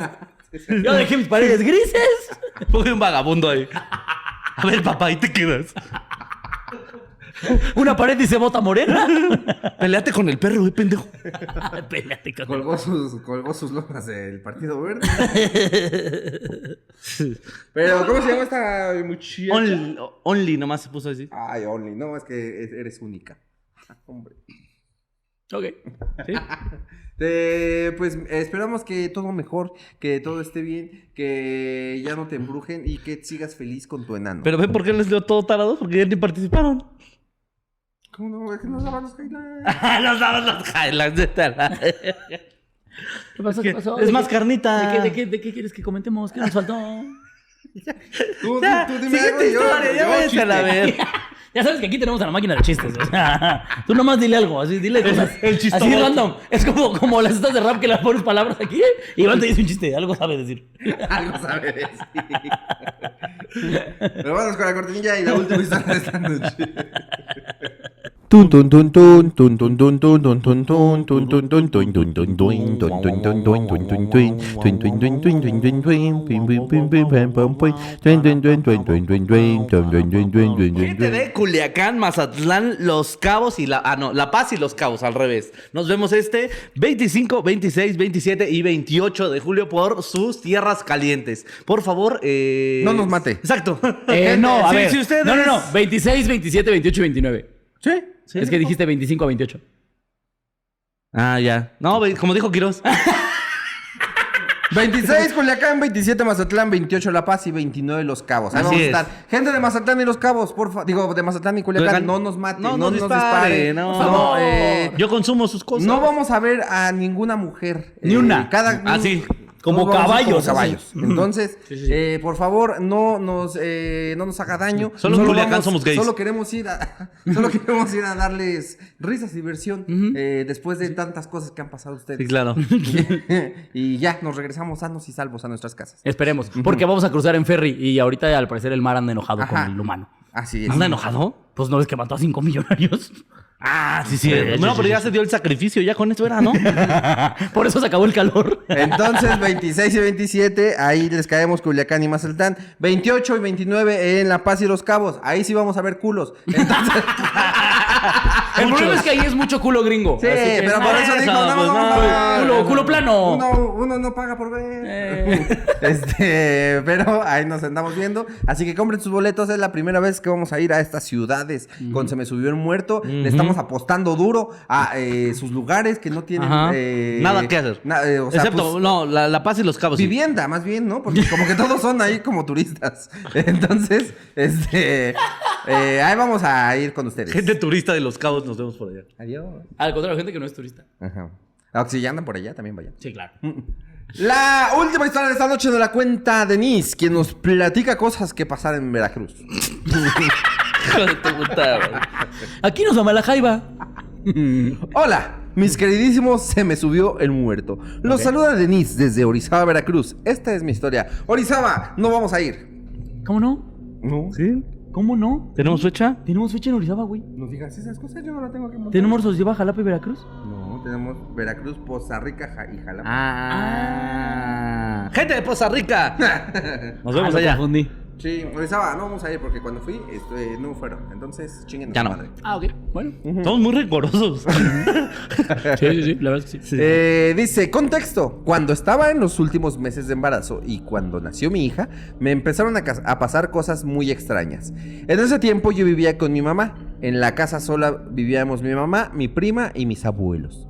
Yo dejé mis paredes grises. Puse un vagabundo ahí. A ver, papá, ahí te quedas. Una pared dice bota morena. Peleate con el perro, güey, pendejo. Pélate con Colgó sus, colgó sus lonas del Partido Verde. Pero, ¿cómo se llama esta muchacha? Only, only nomás se puso así. Ay, Only. No, es que es- eres única. Hombre. Ok. ¿Sí? Eh, pues eh, esperamos que todo mejor, que todo esté bien, que ya no te embrujen y que sigas feliz con tu enano. Pero ven por qué les dio todo tarado, porque ya ni participaron. ¿Cómo no? Es que nos daban los highlights. Nos daban los highlights de tal. ¿Qué pasó? ¿Qué pasó? Es ¿De más qué- carnita. ¿De qué, de, qué, ¿De qué quieres que comentemos? ¿Qué nos faltó? Tú, Ya, tú, tú dime algo y yo- historia, ya yo váyanse a la ver. Ya sabes que aquí tenemos a la máquina de chistes. o sea, tú nomás dile algo, así, dile cosas. el chistobot. Así random. Es como, como las estas de rap que le pones palabras aquí y Iván te dice un chiste, algo sabe decir. Algo sabe decir. Pero vamos con la cortinilla y la última historia de esta noche. Gente de Culiacán, Mazatlán, Los Cabos y la. Ah, no, La Paz y Los Cabos, al revés. Nos vemos este 25, 26, 27 y 28 de julio por sus tierras calientes. Por favor, eh. No nos mate. Exacto. Eh, no, a Sí, ver. si ustedes- No, no, no. 26, 27, 28 y 29. ¿Sí? Es que dijiste 25 a 28. Ah, ya. No, ve- como dijo Quiroz. 26 Culiacán, 27 Mazatlán, 28 La Paz y 29 Los Cabos. Ahí Así vamos a es. estar. Gente de Mazatlán y Los Cabos, por favor. Digo, de Mazatlán y Culiacán, Culiacán, no nos maten, no no, nos nos dispare, disparen. no. Por favor, eh, Yo consumo sus cosas. no vamos a ver a ninguna mujer. Ni eh, una. Cada, Ah, sí. Como caballos, como caballos. Entonces, Sí, sí, sí. eh, por favor, no nos, eh, no nos haga daño. Solo Culiacán somos gays. Solo queremos ir a, solo queremos ir a darles risas y diversión eh, después de tantas cosas que han pasado ustedes. Sí, claro. y ya, nos regresamos sanos y salvos a nuestras casas. Esperemos. Porque vamos a cruzar en ferry y ahorita al parecer el mar anda enojado Ajá. con el humano. Así es. ¿Anda enojado? Pues no ves que mató a 5 millonarios. Ah, sí, sí. No, sí, pero ya sí. se dio el sacrificio, ya con eso era, ¿no? Por eso se acabó el calor. Entonces, 26 y 27, ahí les caemos Culiacán y Mazatlán. 28 y 29 en La Paz y Los Cabos. Ahí sí vamos a ver culos. Entonces, El problema es que ahí es mucho culo gringo. sí, que- pero por eso eso, digo, no, pues, no, no, no, culo, culo plano. Uno, uno no paga por ver. Eh. Este, pero ahí nos andamos viendo. Así que compren sus boletos. Es la primera vez que vamos a ir a estas ciudades con Se me subió el muerto. Le estamos apostando duro a eh, sus lugares que no tienen eh, Nada que hacer. na- eh, o sea, Excepto, pues, no, la, la Paz y los Cabos. sí. Vivienda, más bien, ¿no? Porque como que todos son ahí como turistas. Entonces, este, eh, ahí vamos a ir con ustedes. Gente turista de los Cabos, nos vemos por allá. Adiós. Al contrario, gente que no es turista. Ajá. Ah, si ya andan por allá, también vayan. Sí, claro. La última historia de esta noche nos la cuenta Denise, quien nos platica cosas que pasaron en Veracruz. Hijo de tu puta, güey. Aquí nos llama la jaiba. Hola, mis queridísimos, se me subió el muerto. Los saluda Denise desde Orizaba, Veracruz. Esta es mi historia. Orizaba, no vamos a ir. ¿Cómo no? No. ¿Sí? ¿Cómo no? ¿Tenemos fecha? Tenemos fecha en Orizaba, güey. No digas esas cosas, yo no la tengo que montar. ¿Tenemos Orizaba, Jalapa y Veracruz? No, tenemos Veracruz, Poza Rica Ja- y Jalapa. Ah. Gente de Poza Rica. Nos vemos Ah, lo allá. confundí. Sí, Orizaba, no vamos a ir porque cuando fui este, no fueron. Entonces, chinguen Ya no. madre. Ah, ok. Bueno. Somos muy rigorosos. Sí, sí, sí. La verdad es que sí. Eh, dice, contexto, cuando estaba en los últimos meses de embarazo y cuando nació mi hija, me empezaron a pasar cosas muy extrañas. En ese tiempo yo vivía con mi mamá. En la casa sola vivíamos mi mamá, mi prima y mis abuelos.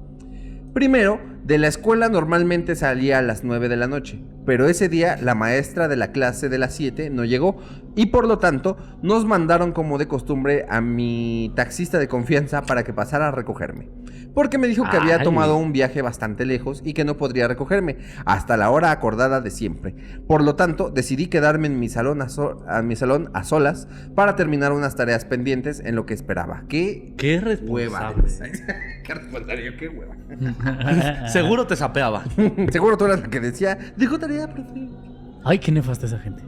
Primero, de la escuela normalmente salía a las 9 de la noche, pero ese día la maestra de la clase de las 7 no llegó y por lo tanto nos mandaron como de costumbre a mi taxista de confianza para que pasara a recogerme. Porque me dijo que había tomado un viaje bastante lejos y que no podría recogerme hasta la hora acordada de siempre. Por lo tanto, decidí quedarme en mi salón a, so- a mi salón a solas para terminar unas tareas pendientes en lo que esperaba. ¿Qué Qué hueva? responsable. ¿Qué responsable? ¿Qué hueva? Seguro te sapeaba. Seguro tú eras la que decía, dijo tarea, profe. Ay, qué nefasta esa gente.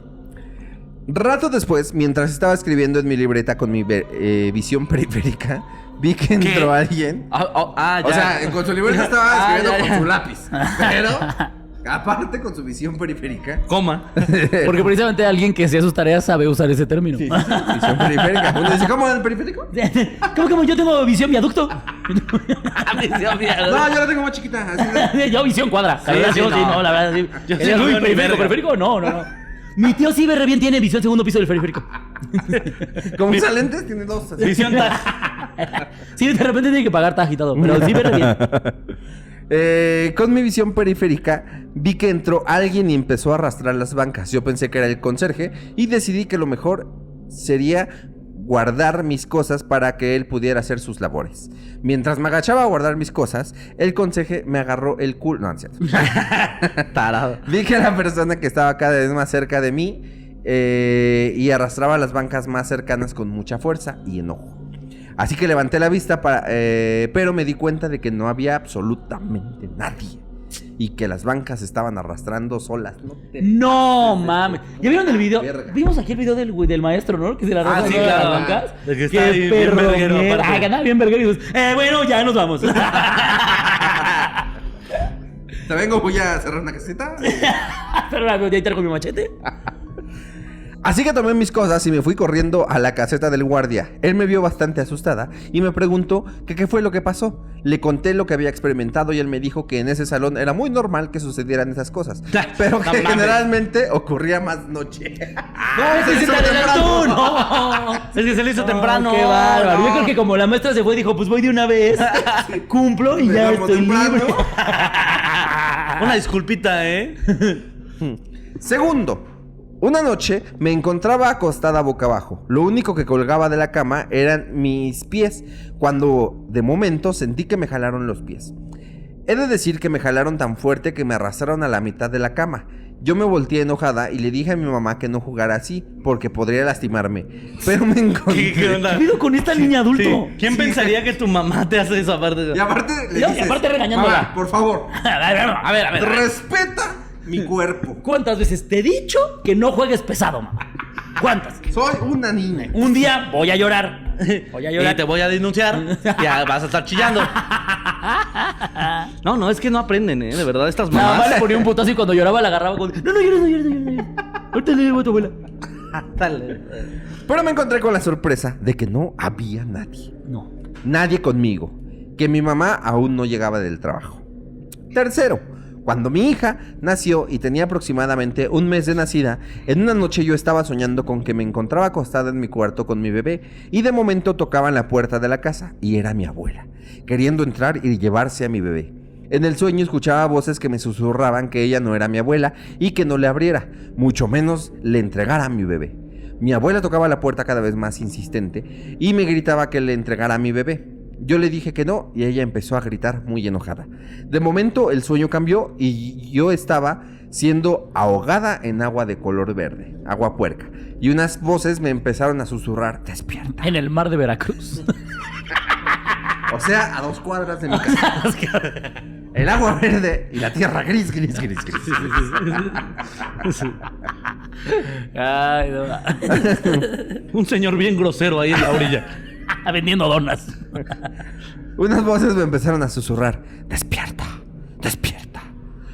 Rato después, mientras estaba escribiendo en mi libreta con mi eh, visión periférica, vi que entró alguien. Ah, ah, ah, O ya. sea, con su libreta estaba Ah, escribiendo ya, con ya. su lápiz. Pero, aparte con su visión periférica. Coma. Porque precisamente alguien que hacía sus tareas sabe usar ese término. Sí, visión periférica. Uno dice, ¿cómo el periférico? ¿Cómo como yo tengo visión viaducto? No, yo la tengo más chiquita. Así de- yo visión cuadra. La Sí, verdad, sí, no. no, la verdad sí. Yo Eres ni periférico, periférico, no, no, no. Mi tío sí ve re bien, tiene visión segundo piso del periférico. Como usa lentes, tiene dos. así. Visión Taj. Sí, de repente tiene que pagar, está agitado, pero sí ve re bien. Eh, con mi visión periférica vi que entró alguien y empezó a arrastrar las bancas. Yo pensé que era el conserje y decidí que lo mejor sería guardar mis cosas para que él pudiera hacer sus labores. Mientras me agachaba a guardar mis cosas, el conserje me agarró el culo. No, cierto. Tarado. Vi que la persona que estaba cada vez más cerca de mí eh, y arrastraba las bancas más cercanas con mucha fuerza y enojo. Así que levanté la vista para, eh, pero me di cuenta de que no había absolutamente nadie y que las bancas estaban arrastrando solas. No te No mames. ¿Ya vieron el video? verga. Vimos aquí el video del, maestro, ¿no? Que se la Ah, arrastra sí, claro. las bancas. De que está Qué ahí bien perro verguero. Ah, que andaba bien verguero y dices, eh, bueno, ya nos vamos. Te vengo, voy a cerrar una caseta. Pero ya traigo mi machete. Así que tomé mis cosas y me fui corriendo a la caseta del guardia. Él me vio bastante asustada y me preguntó que qué fue lo que pasó. Le conté lo que había experimentado y él me dijo que en ese salón era muy normal que sucedieran esas cosas, pero No que generalmente ocurría más noche. No, es que se te adelantó, no. Es que se le hizo No, temprano. Qué bárbaro. Yo creo que como la maestra se fue, dijo, pues voy de una vez, cumplo y Me ya estoy temprano. libre. Una disculpita, ¿eh? Segundo, una noche me encontraba acostada boca abajo. Lo único que colgaba de la cama eran mis pies, cuando de momento sentí que me jalaron los pies. He de decir que me jalaron tan fuerte que me arrastraron a la mitad de la cama. Yo me volteé enojada y le dije a mi mamá que no jugara así, porque podría lastimarme. Pero me ¿Qué, encontré... qué onda? ¿Qué pido con esta niña adulto? Sí. ¿Quién pensaría que tu mamá te hace eso aparte? Y aparte le Y dices, aparte regañándola. "Mamá, por favor, A ver, a ver, a ver. respeta mi cuerpo. ¿Cuántas veces te he dicho que no juegues pesado, mamá? ¿Cuántas? Soy una niña. Un día voy a llorar. Voy a llorar. Y te voy a denunciar. Ya vas a estar chillando. No, no, es que no aprenden, ¿eh? De verdad, estas Nada mamás. más le ponía un putazo y cuando lloraba la agarraba con. No, no llores, no llores. no llores. Ahorita le digo a tu abuela. Dale. Pero me encontré con la sorpresa de que no había nadie. No. Nadie conmigo. Que mi mamá aún no llegaba del trabajo. Tercero, cuando mi hija nació y tenía aproximadamente un mes de nacida, en una noche yo estaba soñando con que me encontraba acostada en mi cuarto con mi bebé y de momento tocaban la puerta de la casa y era mi abuela, queriendo entrar y llevarse a mi bebé. En el sueño escuchaba voces que me susurraban que ella no era mi abuela y que no le abriera, mucho menos le entregara a mi bebé. Mi abuela tocaba la puerta cada vez más insistente y me gritaba que le entregara a mi bebé. Yo le dije que no y ella empezó a gritar muy enojada. De momento el sueño cambió y yo estaba siendo ahogada en agua de color verde, agua puerca. Y unas voces me empezaron a susurrar, despierta. En el mar de Veracruz. O sea, a dos cuadras de mi casa. El agua verde y la tierra gris, gris, gris, gris. Ay, no. Un señor bien grosero ahí en la orilla. Vendiendo donas. Unas voces me empezaron a susurrar. Despierta, despierta.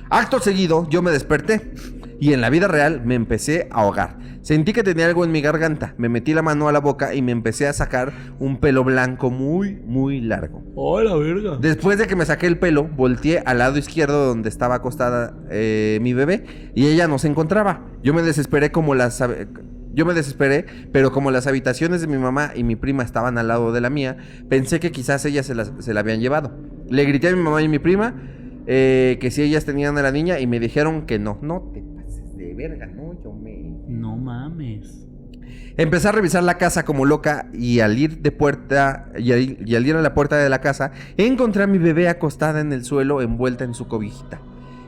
Acto seguido, yo me desperté y en la vida real me empecé a ahogar. Sentí que tenía algo en mi garganta. Me metí la mano a la boca y me empecé a sacar un pelo blanco muy, muy largo. ¡Hola, verga! Después de que me saqué el pelo, volteé al lado izquierdo donde estaba acostada eh, mi bebé y ella no se encontraba. Yo me desesperé como las... Yo me desesperé, pero como las habitaciones de mi mamá y mi prima estaban al lado de la mía, pensé que quizás ellas se, las- se la habían llevado. Le grité a mi mamá y mi prima eh, que si ellas tenían a la niña y me dijeron que no. No te pases de verga, no, yo me... No mames. Empecé a revisar la casa como loca y al ir de puerta y al, y al ir a la puerta de la casa encontré a mi bebé acostada en el suelo envuelta en su cobijita.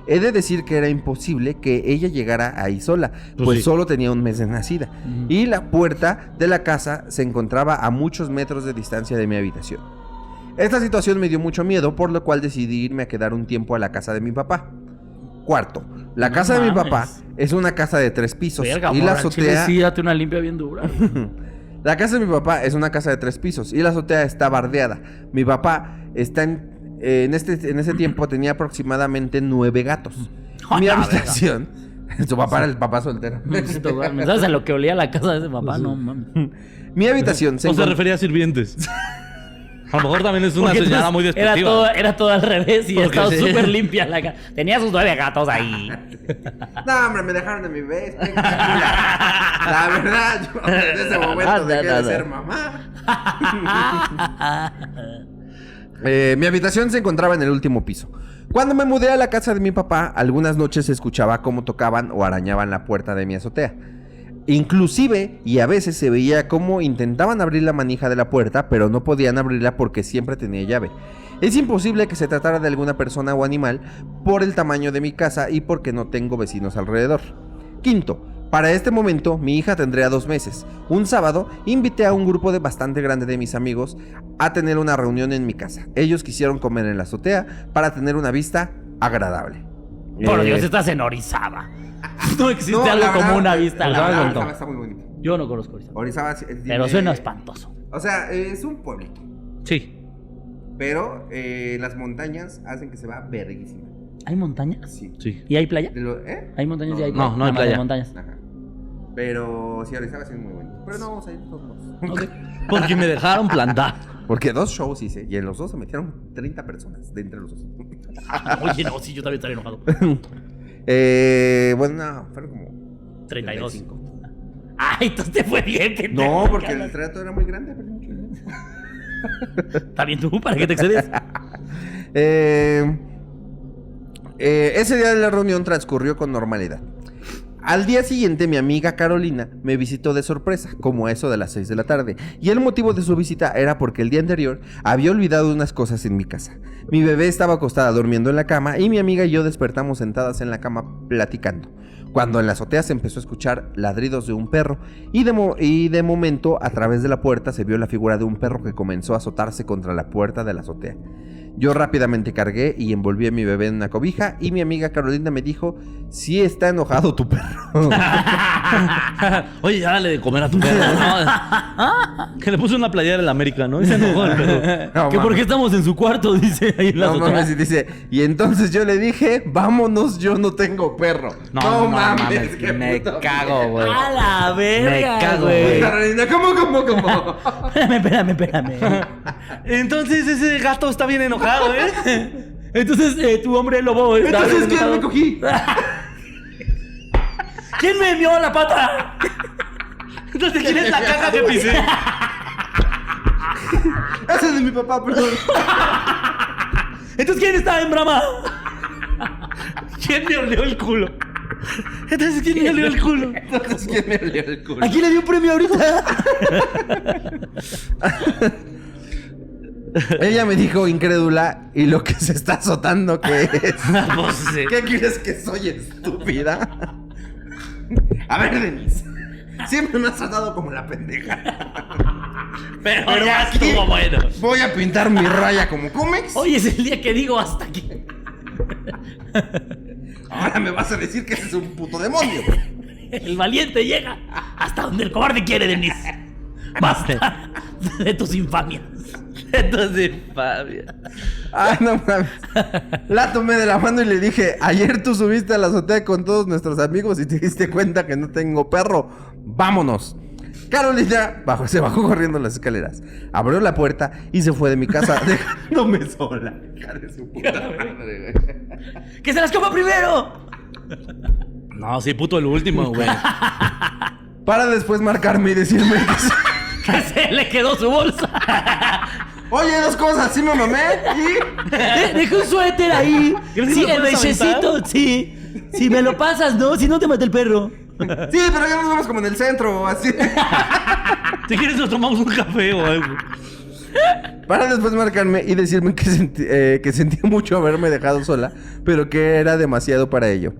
He de decir que era imposible que ella llegara ahí sola, Pues pues sí. solo tenía un mes de nacida. Y la puerta de la casa se encontraba a muchos metros de distancia de mi habitación. Esta situación me dio mucho miedo, por lo cual decidí irme a quedar un tiempo a la casa de mi papá. Cuarto, la No casa de mi papá es una casa de tres pisos Verga, y la azotea sí, date una limpia bien dura. la casa de mi papá es una casa de tres pisos y la azotea está bardeada. Mi papá está en, eh, en este en ese tiempo tenía aproximadamente nueve gatos. Mi habitación. Su papá era el papá soltero. ¿Sabes a lo que olía la casa de ese papá? No mames. Mi habitación se O se refería a sirvientes. A lo mejor también es una Porque señora muy era despectiva. todo, era todo al revés y estaba sí. súper limpia la casa. Tenía sus nueve gatos ahí. No, hombre, me dejaron de mi espectacular. La verdad, yo en ese momento dejé de ser mamá. Eh, mi habitación se encontraba en el último piso. Cuando me mudé a la casa de mi papá, algunas noches escuchaba cómo tocaban o arañaban la puerta de mi azotea. Inclusive, y a veces se veía cómo intentaban abrir la manija de la puerta, pero no podían abrirla porque siempre tenía llave. Es imposible que se tratara de alguna persona o animal por el tamaño de mi casa y porque no tengo vecinos alrededor. Quinto, para este momento mi hija tendría dos meses. Un sábado invité a un grupo de bastante grande de mis amigos a tener una reunión en mi casa. Ellos quisieron comer en la azotea para tener una vista agradable. Por Eh, Dios, estás en Orizaba. No existe no, algo como una vista. Orizaba- larga. Orizaba está muy bonito. Yo no conozco Orizaba. Orizaba es- es- Pero suena espantoso. O sea, es un pueblito. Sí. Pero eh, las montañas hacen que se vea verguísima. ¿Hay montañas? Sí. Sí. ¿Y hay playa? Lo- ¿eh? ¿Hay montañas y hay No, playa? no hay Nada más playa. montañas. Ajá. Pero sí, Orizaba sí es muy bonito. Pero no vamos a ir todos. Ok. Porque me dejaron plantar. Porque dos shows hice y en los dos se metieron 30 personas de entre los dos. Oye, no, sí, yo también estaría enojado. eh, bueno, no, fueron como 32. 35. Ay, entonces te fue bien, pendejo. No, porque ¿Qué el trato era muy grande. dinero. Está bien tú, ¿para qué te excedes? Eh, eh, ese día de la reunión transcurrió con normalidad. Al día siguiente mi amiga Carolina me visitó de sorpresa, como eso de las 6 de la tarde, y el motivo de su visita era porque el día anterior había olvidado unas cosas en mi casa. Mi bebé estaba acostada durmiendo en la cama y mi amiga y yo despertamos sentadas en la cama platicando. Cuando en la azotea se empezó a escuchar ladridos de un perro y de, y de momento a través de la puerta se vio la figura de un perro que comenzó a azotarse contra la puerta de la azotea. Yo rápidamente cargué y envolví a mi bebé en una cobija y mi amiga Carolina me dijo, sí está enojado tu perro. Oye, ya dale de comer a tu perro. ¿no? que le puse una playera en la América, ¿no? Y se enojó el perro. No, que mames. porque estamos en su cuarto, dice ahí en la No mames, y dice, y entonces yo le dije, vámonos, yo no tengo perro. No, no mames, qué me cago, güey. A la verga, Me cago, güey. güey. Carolina, ¿cómo, cómo, cómo? Espérame, espérame, espérame. Entonces ese gato está bien enojado, ¿eh? Entonces, eh, tu hombre lobo está Entonces, ¿quién me cogí? ¿Quién me envió la pata? Entonces, ¿quién es la caja que pisé? Ese es de mi papá, perdón. Entonces, ¿quién está en brama? ¿Quién me olió el culo? Entonces, ¿quién me olió el culo? Entonces, ¿quién me olió el culo? ¿A quién le dio un premio ahorita? Ella me dijo incrédula y lo que se está azotando que es. Pues sí. ¿Qué quieres que soy estúpida? A ver, Denise. Siempre me has tratado como la pendeja. Pero, Pero ya aquí- estuvo bueno. Voy a pintar mi raya como cómics. Hoy es el día que digo hasta aquí. Ahora me vas a decir que ese es un puto demonio. El valiente llega hasta donde el cobarde quiere, Denise. Basta de tus infamias. Entonces, Fabio. Ah, no mames. La tomé de la mano y le dije, ayer tú subiste a la azotea con todos nuestros amigos y te diste cuenta que no tengo perro. Vámonos. Carolina bajó, se bajó corriendo las escaleras, abrió la puerta y se fue de mi casa dejándome sola. Hija de su puta madre, güey. ¡Que se las coma primero! No, sí, puto el último, güey. Para después marcarme y decirme que sí. Que se le quedó su bolsa. Oye, dos cosas, sí me mamé y... De- Dejé un suéter ahí. ¿Crees que Sí, el aventar? sí. Si me lo pasas, ¿no? Si no te mata el perro. Sí, pero ya nos vemos como en el centro, así. Si quieres nos tomamos un café o algo. Para después marcarme y decirme que, sentí- eh, que sentía mucho haberme dejado sola, pero que era demasiado para ello.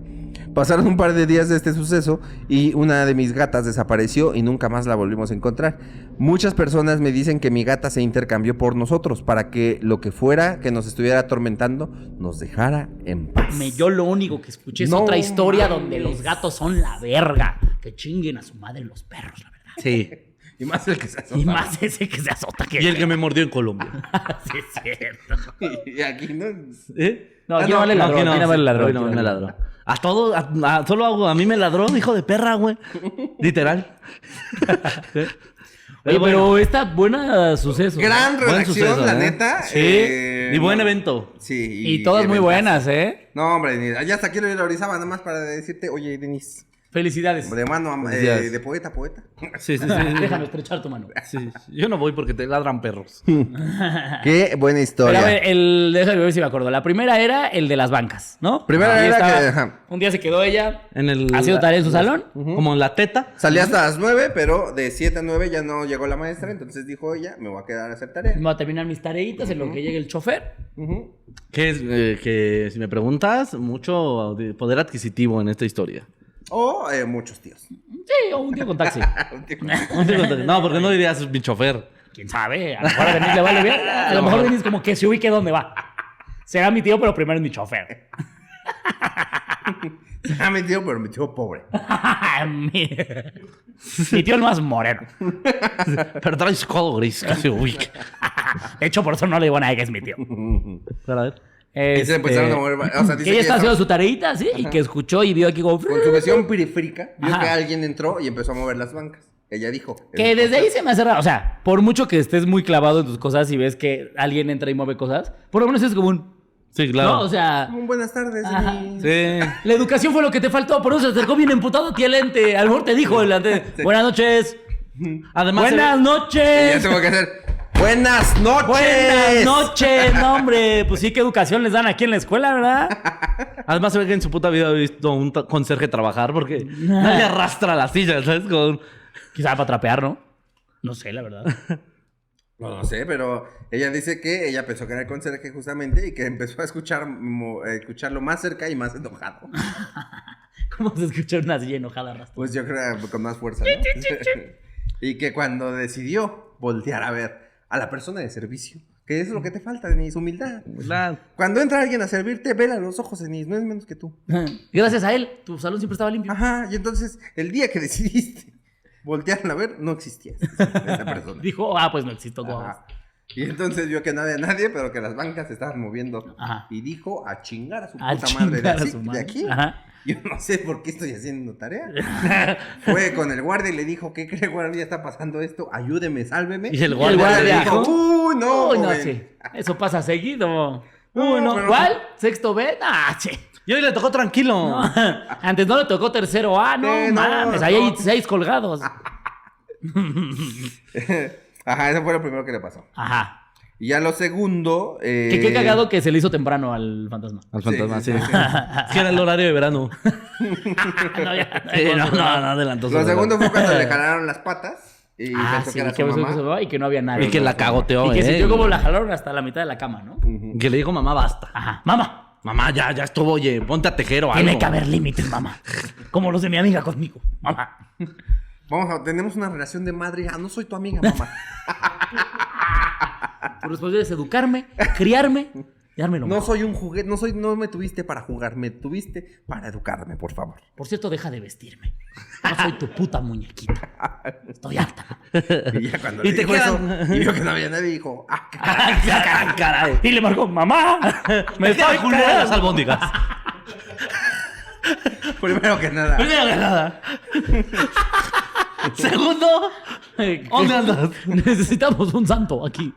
Pasaron un par de días de este suceso y una de mis gatas desapareció y nunca más la volvimos a encontrar. Muchas personas me dicen que mi gata se intercambió por nosotros para que lo que fuera que nos estuviera atormentando nos dejara en paz. Me, yo lo único que escuché es No otra historia mames. donde los gatos son la verga. Que chinguen a su madre los perros, la verdad. Sí. Y más el que se azota. Y más ese que se azota que Y el que me mordió en Colombia. sí, es cierto. Y aquí no. ¿Eh? No, Ah, aquí no, no vale ladrón. aquí no, aquí no vale ladrón. No no. A todo, a, a- solo hago, a mí me ladró, hijo de perra, güey. Literal. Oye, pero está buena suceso. Gran redacción, suceso, la ¿eh? neta. Sí. Eh, y buen no. evento. Sí. Y todas muy buenas, ¿eh? No, hombre, ni- ya hasta quiero ir a Orizaba nada más para decirte, oye, Denis, Felicidades. de mano, a- eh, de poeta a poeta. Sí, sí, sí. Déjame estrechar tu mano. Sí, sí. Yo no voy porque te ladran perros. Qué buena Pero historia. a ver, el, déjame ver si me acuerdo. La primera era el de las bancas, ¿no? Primera Ahí era estaba- que, ajá. Un día se quedó ella En el. haciendo tarea en su salón. Como en la teta. Salí hasta las 9, pero de 7 a 9 ya no llegó la maestra, entonces dijo ella, me voy a quedar a hacer tarea. Me voy a terminar mis tareitas en lo que llegue el chofer. Que es, eh, que si me preguntas, mucho de poder adquisitivo en esta historia. O eh, muchos tíos. Sí, o un día con taxi. No, porque no dirías mi chofer. ¿Quién sabe? A lo mejor a Denis le vale bien. A lo mejor Denis como que se ubique dónde va. Será mi tío, pero primero es mi chofer. Ah, mi tío, pero mi tío pobre. mi, mi tío es más moreno. Pero traes codo gris, que se ubique. De hecho, por eso no le digo a nadie que es mi tío. Para ver. Y se Este, empezaron a mover. O sea, dice que ella está estaba- haciendo su tareita, ¿sí? Y que escuchó y vio aquí como... Con su visión periférica, vio Ajá. que alguien entró y empezó a mover las bancas. Ella dijo. Que desde ahí se me hace raro. O sea, por mucho que estés muy clavado en tus cosas y ves que alguien entra y mueve cosas, por lo menos es como un... Sí, claro. No, o sea... "Mm, Buenas tardes. Ajá. mi-". Sí. La educación fue lo que te faltó, por eso se acercó bien emputado a ti el ente. A lo mejor te dijo el ente, buenas noches. Además, buenas se- Y ya noches. tengo que hacer. Buenas noches. Buenas noches. No, hombre. Pues sí, qué educación les dan aquí en la escuela, ¿verdad? además se ve que en su puta vida ha visto un conserje trabajar porque nadie arrastra la silla, ¿sabes? Con... Quizá para trapear, ¿no? No sé, la verdad. No, no sé, pero ella dice que ella pensó que era el conserje justamente y que empezó a escuchar, escucharlo más cerca y más enojado. ¿Cómo se escucha una silla enojada arrastrando? Pues yo creo que con más fuerza, ¿no? y que cuando decidió voltear a ver a la persona de servicio, que es lo que te falta, Denise, humildad. La- Cuando entra alguien a servirte, vela a los ojos, Denise, no es menos que tú. Gracias a él, tu salón siempre estaba limpio. Ajá, y entonces el día que decidiste voltearla a ver, no existía esa persona. Dijo, ah, pues no existo. Ajá. Y entonces vio que no había nadie, pero que las bancas se estaban moviendo. Ajá. Y dijo a chingar a su A puta madre de, a aquí. Ajá. Yo no sé por qué estoy haciendo tarea. Fue con el guardia y le dijo, ¿qué cree guardia? Está pasando esto, ayúdeme, sálveme. Y el Y guardia, guardia le dijo, dijo, uy, no, Uy, no, joven". sí. Eso pasa seguido. No, Uy, no. pero- ¿Cuál? ¿Sexto B? Ah, sí. y hoy le tocó tranquilo. Antes no le tocó tercero A, no, Sí, no, mames. no. Ahí hay seis colgados. Ajá, eso fue lo primero que le pasó. Ajá. Y ya lo segundo... Eh... Que qué cagado que se le hizo temprano al fantasma. Al fantasma, Sí, sí. sí, sí. Es que era el horario de verano. no, ya, Sí, no, no, no adelantó. Lo segundo fue cuando le jalaron las patas y Ah, sí, que mamá. y que no había nadie. Y que la cagoteó, Y que eh. sintió como la jalaron hasta la mitad de la cama, ¿no? Que le dijo mamá, basta. Ajá. Mamá, Mamá, ya, ya estuvo, oye, ponte a tejer o algo. tiene que haber límites, mamá. Como los de mi amiga conmigo. Mamá. Vamos a, tenemos una relación de madre. Ah, no soy tu amiga, mamá. Tu responsabilidad es educarme, criarme Dármelo. No mejor. soy un juguete, no soy, no me tuviste para jugar, me tuviste para educarme, por favor. Por cierto, deja de vestirme. No soy tu puta muñequita. Estoy harta. Y ya cuando Y le te dijo eso, y vio que no había nadie, dijo, ah, caray. Ah, caray. Y le marcó, mamá. Me estoy culeras las albóndigas. primero que nada. Primero que nada. Segundo, ¿dónde andas? Necesitamos un santo aquí.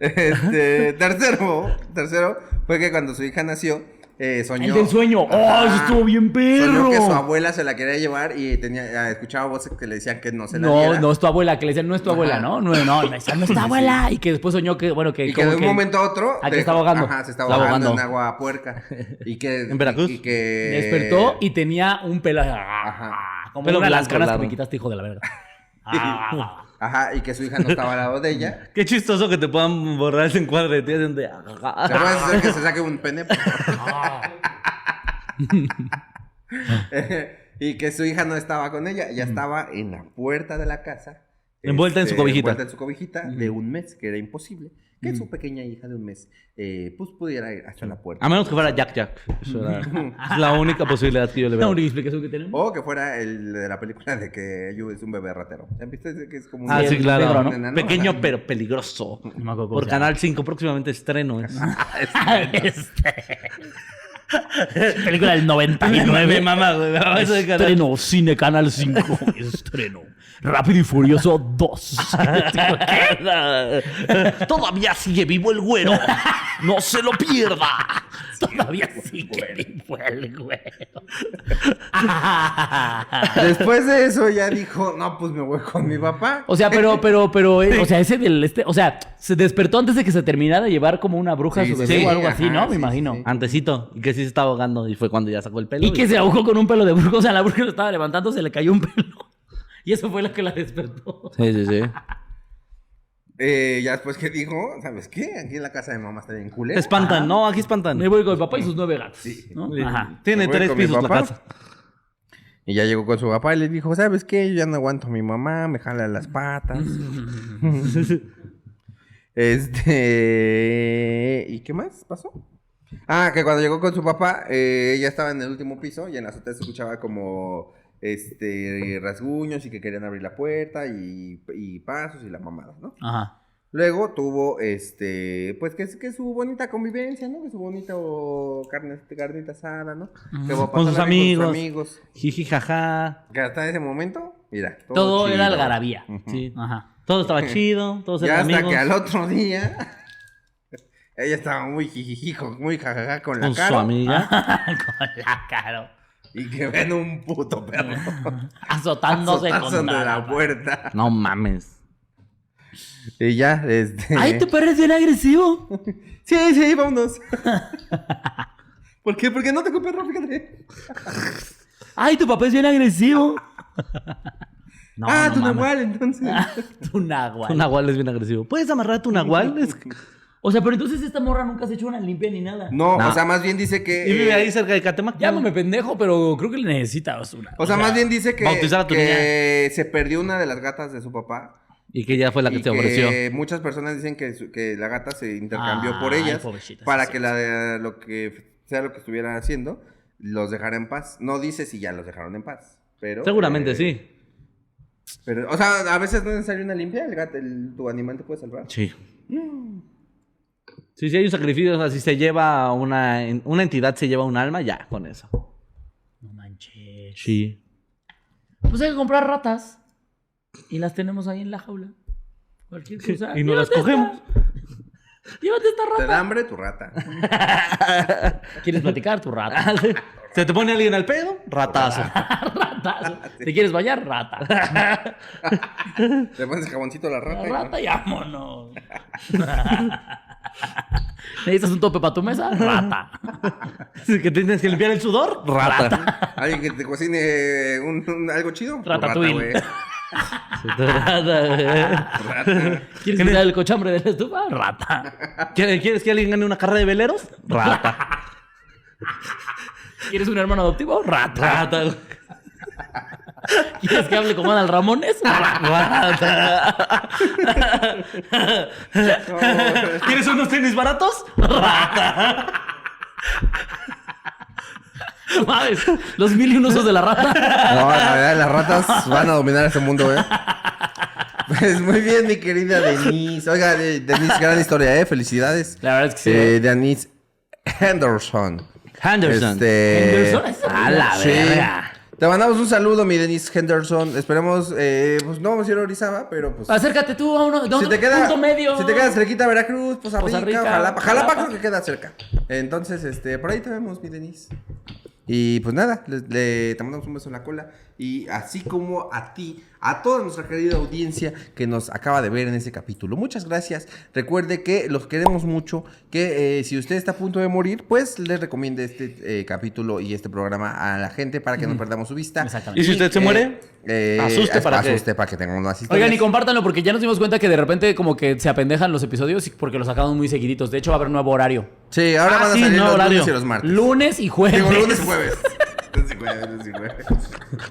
Este, tercero, tercero, fue que cuando su hija nació, eh, soñó. El del sueño. ¡Oh, eso estuvo bien perro! Soñó que su abuela se la quería llevar y tenía, ah, escuchaba voces que le decían que no se la No, diera. no es tu abuela, que le decían, no es tu abuela. ¿no? No, no, y me decían, no es tu abuela. Y que después soñó que, bueno, que. Y que de un momento a otro. Ah, que dejó- estaba ahogando. Ajá, se estaba Estaba ahogando, en agua puerca. Y que. ¿En Veracruz? Y, que. Despertó y tenía un pelo. Ajá. Como Pelo una de las que me quitaste, hijo de la verga. Ah. Ajá, y que su hija no estaba al lado de ella. Qué chistoso que te puedan borrar ese encuadre de ti donde... ¿Se puede hacer que se saque un pene? y que su hija no estaba con ella, ella estaba en la puerta de la casa. este, Envuelta en su cobijita. Envuelta en su cobijita de un mes, que era imposible que su pequeña hija de un mes eh, pues pudiera ir hasta la puerta. A menos que fuera Jack Jack. Eso era- es la única posibilidad que yo le La veo. única explicación que tenemos. O que fuera el de la película de que Yu es un bebé ratero. ¿Ya viste que es como un Ah, Sí, claro. negro, ¿no? Pequeño pero peligroso. No me acuerdo cómo Por. Canal 5, próximamente estreno. es. Este. Película del 99. Me mama, güey. eso de Canal. Estreno Cine Canal 5. Estreno. Rápido y Furioso 2. Todavía sigue vivo el güero. No se lo pierda. Todavía sigue vivo el güey. Después de eso ya dijo, no, pues me voy con mi papá. O sea, pero, pero, pero, eh, o sea, ese del este, o sea, se despertó antes de que se terminara de llevar como una bruja a Sí, su sí, bebé sí. o algo así, ¿no? sí, Me imagino. sí. Antecito. Y que sí se estaba ahogando. Y fue cuando ya sacó el pelo. Y que se ahogó con un pelo de bruja. O sea, la bruja lo estaba levantando, se le cayó un pelo. Y eso fue lo que la despertó. Sí, sí, sí. Eh, ya después que dijo, ¿sabes qué? Aquí en la casa de mamá está bien culera. Te espantan, ¿no? Aquí espantan. Me voy con el papá y sus nueve gatos. ¿no? Ajá. Tiene Me voy tres con mi pisos la papá. casa. Y ya llegó con su papá y le dijo, ¿sabes qué? Yo ya no aguanto a mi mamá, me jala las patas. este... ¿Y qué más pasó? Ah, que cuando llegó con su papá, eh, ella estaba en el último piso y en la azotea se escuchaba como este rasguños y que querían abrir la puerta y, y pasos y la mamada, ¿no? Ajá. Luego tuvo, este, pues que, que su bonita convivencia, ¿no? Que su bonita carne, carnita asada, ¿no? Que va a Con sus amigos. Con sus amigos. Jiji, jaja. Que hasta ese momento, mira. Todo era algarabía. Sí. Ajá. Todo estaba chido. Todos eran hasta amigos. que al otro día, ella estaba muy jijijijo, muy jajaja con la Con su cara. amiga. con la cara. Y que ven un puto perro Azotándose azotándose contra de la la puerta. No mames. Y ya, este... Ay, tu perro es bien agresivo. Sí, sí, vámonos. ¿Por qué? Porque no tengo perro, fíjate. Ay, tu papá es bien agresivo. No, ah, no tu mames. nahual, entonces. Tu nahual. Tu nahual es bien agresivo. ¿Puedes amarrar a tu nahual? O sea, pero entonces esta morra nunca se ha hecho una limpia ni nada. No, No. o sea, más bien dice que... Y vive eh, ahí cerca de Catemac. Llámame pendejo, pero creo que le necesitas una. O sea, más bien dice que, bautizar a tu que se perdió una de las gatas de su papá. Y que ella fue la que y se ofreció. que muchas personas dicen que, su- que la gata se intercambió Ay, por ellas pobrecita, para sí, que sí. la de- lo que sea lo que estuvieran haciendo los dejara en paz. No dice si ya los dejaron en paz, pero Seguramente eh, sí. Pero, o sea, a veces no es necesario una limpia, el gato, el- tu animal te puede salvar. Sí. Sí, sí hay un sacrificio. O sea, si se lleva una, una entidad, se lleva un alma, ya, con eso. No manches. Sí. Pues hay que comprar ratas. Y las tenemos ahí en la jaula. Cualquier cosa. Y no las cogemos. esta. Llévate esta Te rata. da hambre tu rata. ¿Quieres platicar tu rata? ¿Se te pone alguien al pedo? Ratazo. rata. ¿Te quieres bañar? Rata. Le pones jaboncito a la La rata. y- rata y vámonos. ¿Necesitas un tope para tu mesa? Rata. ¿Que tienes que limpiar el sudor? Rata. Alguien que te cocine un, un- algo chido. Tu Ratatouille. güey. Sí, tu rata, güey. Rata. ¿Quieres quitar el cochambre de la estufa? Rata. ¿Quieres quieres que alguien gane una carrera de veleros? Rata. ¿Quieres un hermano adoptivo? Rata. Rata. ¿Quieres que hable como Adal Ramones? ¿Quieres unos tenis baratos? Mames, los mil y un usos de la rata. No, la verdad, las ratas van a dominar este mundo, ¿eh? Pues muy bien, mi querida Denise. Oiga, de- Denise, gran historia, ¿eh? Felicidades. La verdad es que sí. Eh, Denise Henderson. Henderson. Este... Henderson, A la Sí. verga. Te mandamos un saludo, mi Denise Henderson. Esperemos, eh, pues no vamos a ir a Orizaba, pero pues. Acércate tú a uno. Si te queda, punto medio. si te queda cerquita Veracruz, Poza Poza Rica, Rica, Jalapa. Jalapa Jalapa. creo que queda cerca. Entonces, este, por ahí te vemos, mi Denise. Y pues nada, le, le- te mandamos un beso en la cola. Y así como a ti, a toda nuestra querida audiencia que nos acaba de ver en ese capítulo. Muchas gracias. Recuerde que los queremos mucho. Que eh, si usted está a punto de morir, pues les recomiende este eh, capítulo y este programa a la gente para que no perdamos su vista. Exactamente. ¿Y si usted se Eh, muere? eh, Asuste para que- asuste para que tengan unas historias. Oigan, y compártanlo porque ya nos dimos cuenta que de repente como que se apendejan los episodios porque los sacamos muy seguiditos. De hecho, va a haber nuevo horario. Sí, ahora Ah, van a salir nuevo los horario. lunes y los martes. Lunes y jueves. Digo, lunes y jueves. lunes y jueves, lunes y jueves.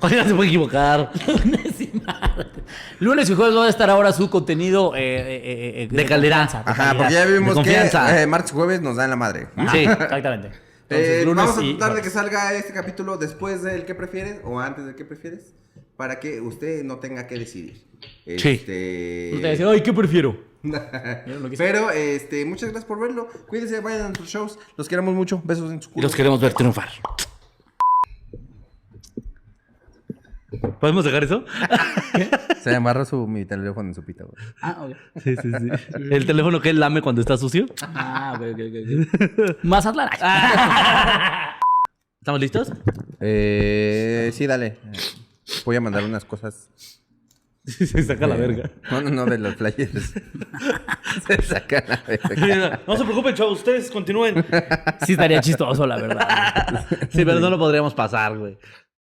Oiga, se puede equivocar. Lunes y martes. Lunes y jueves va a estar ahora su contenido eh, eh, eh, De de Ajá, calidad. porque ya vimos que eh, martes y jueves nos dan la madre. Ajá, Sí. Exactamente. Entonces, Eh, lunes vamos a y tratar de que salga este capítulo después del que prefieres o antes del que prefieres para que usted no tenga que decidir. Sí. Este... Usted dice, ay, ¿qué prefiero? Pero, este, muchas gracias por verlo. Cuídense, vayan a nuestros shows. Los queremos mucho. Besos en su Y culo. los queremos ver triunfar. ¿Podemos dejar eso? Se me amarró su, mi teléfono en su pita, güey. Ah, ok. Sí, sí, sí. ¿El teléfono que él lame cuando está sucio? Ah, ok, ok, ok. Mazatlán. ¿Estamos listos? Eh, sí, dale. Voy a mandar unas cosas. Se saca la verga. No, no, no, de los flyers. Se saca la verga. No se preocupen, chavos, ustedes continúen. Sí estaría chistoso, la verdad. Sí, pero no lo podríamos pasar, güey.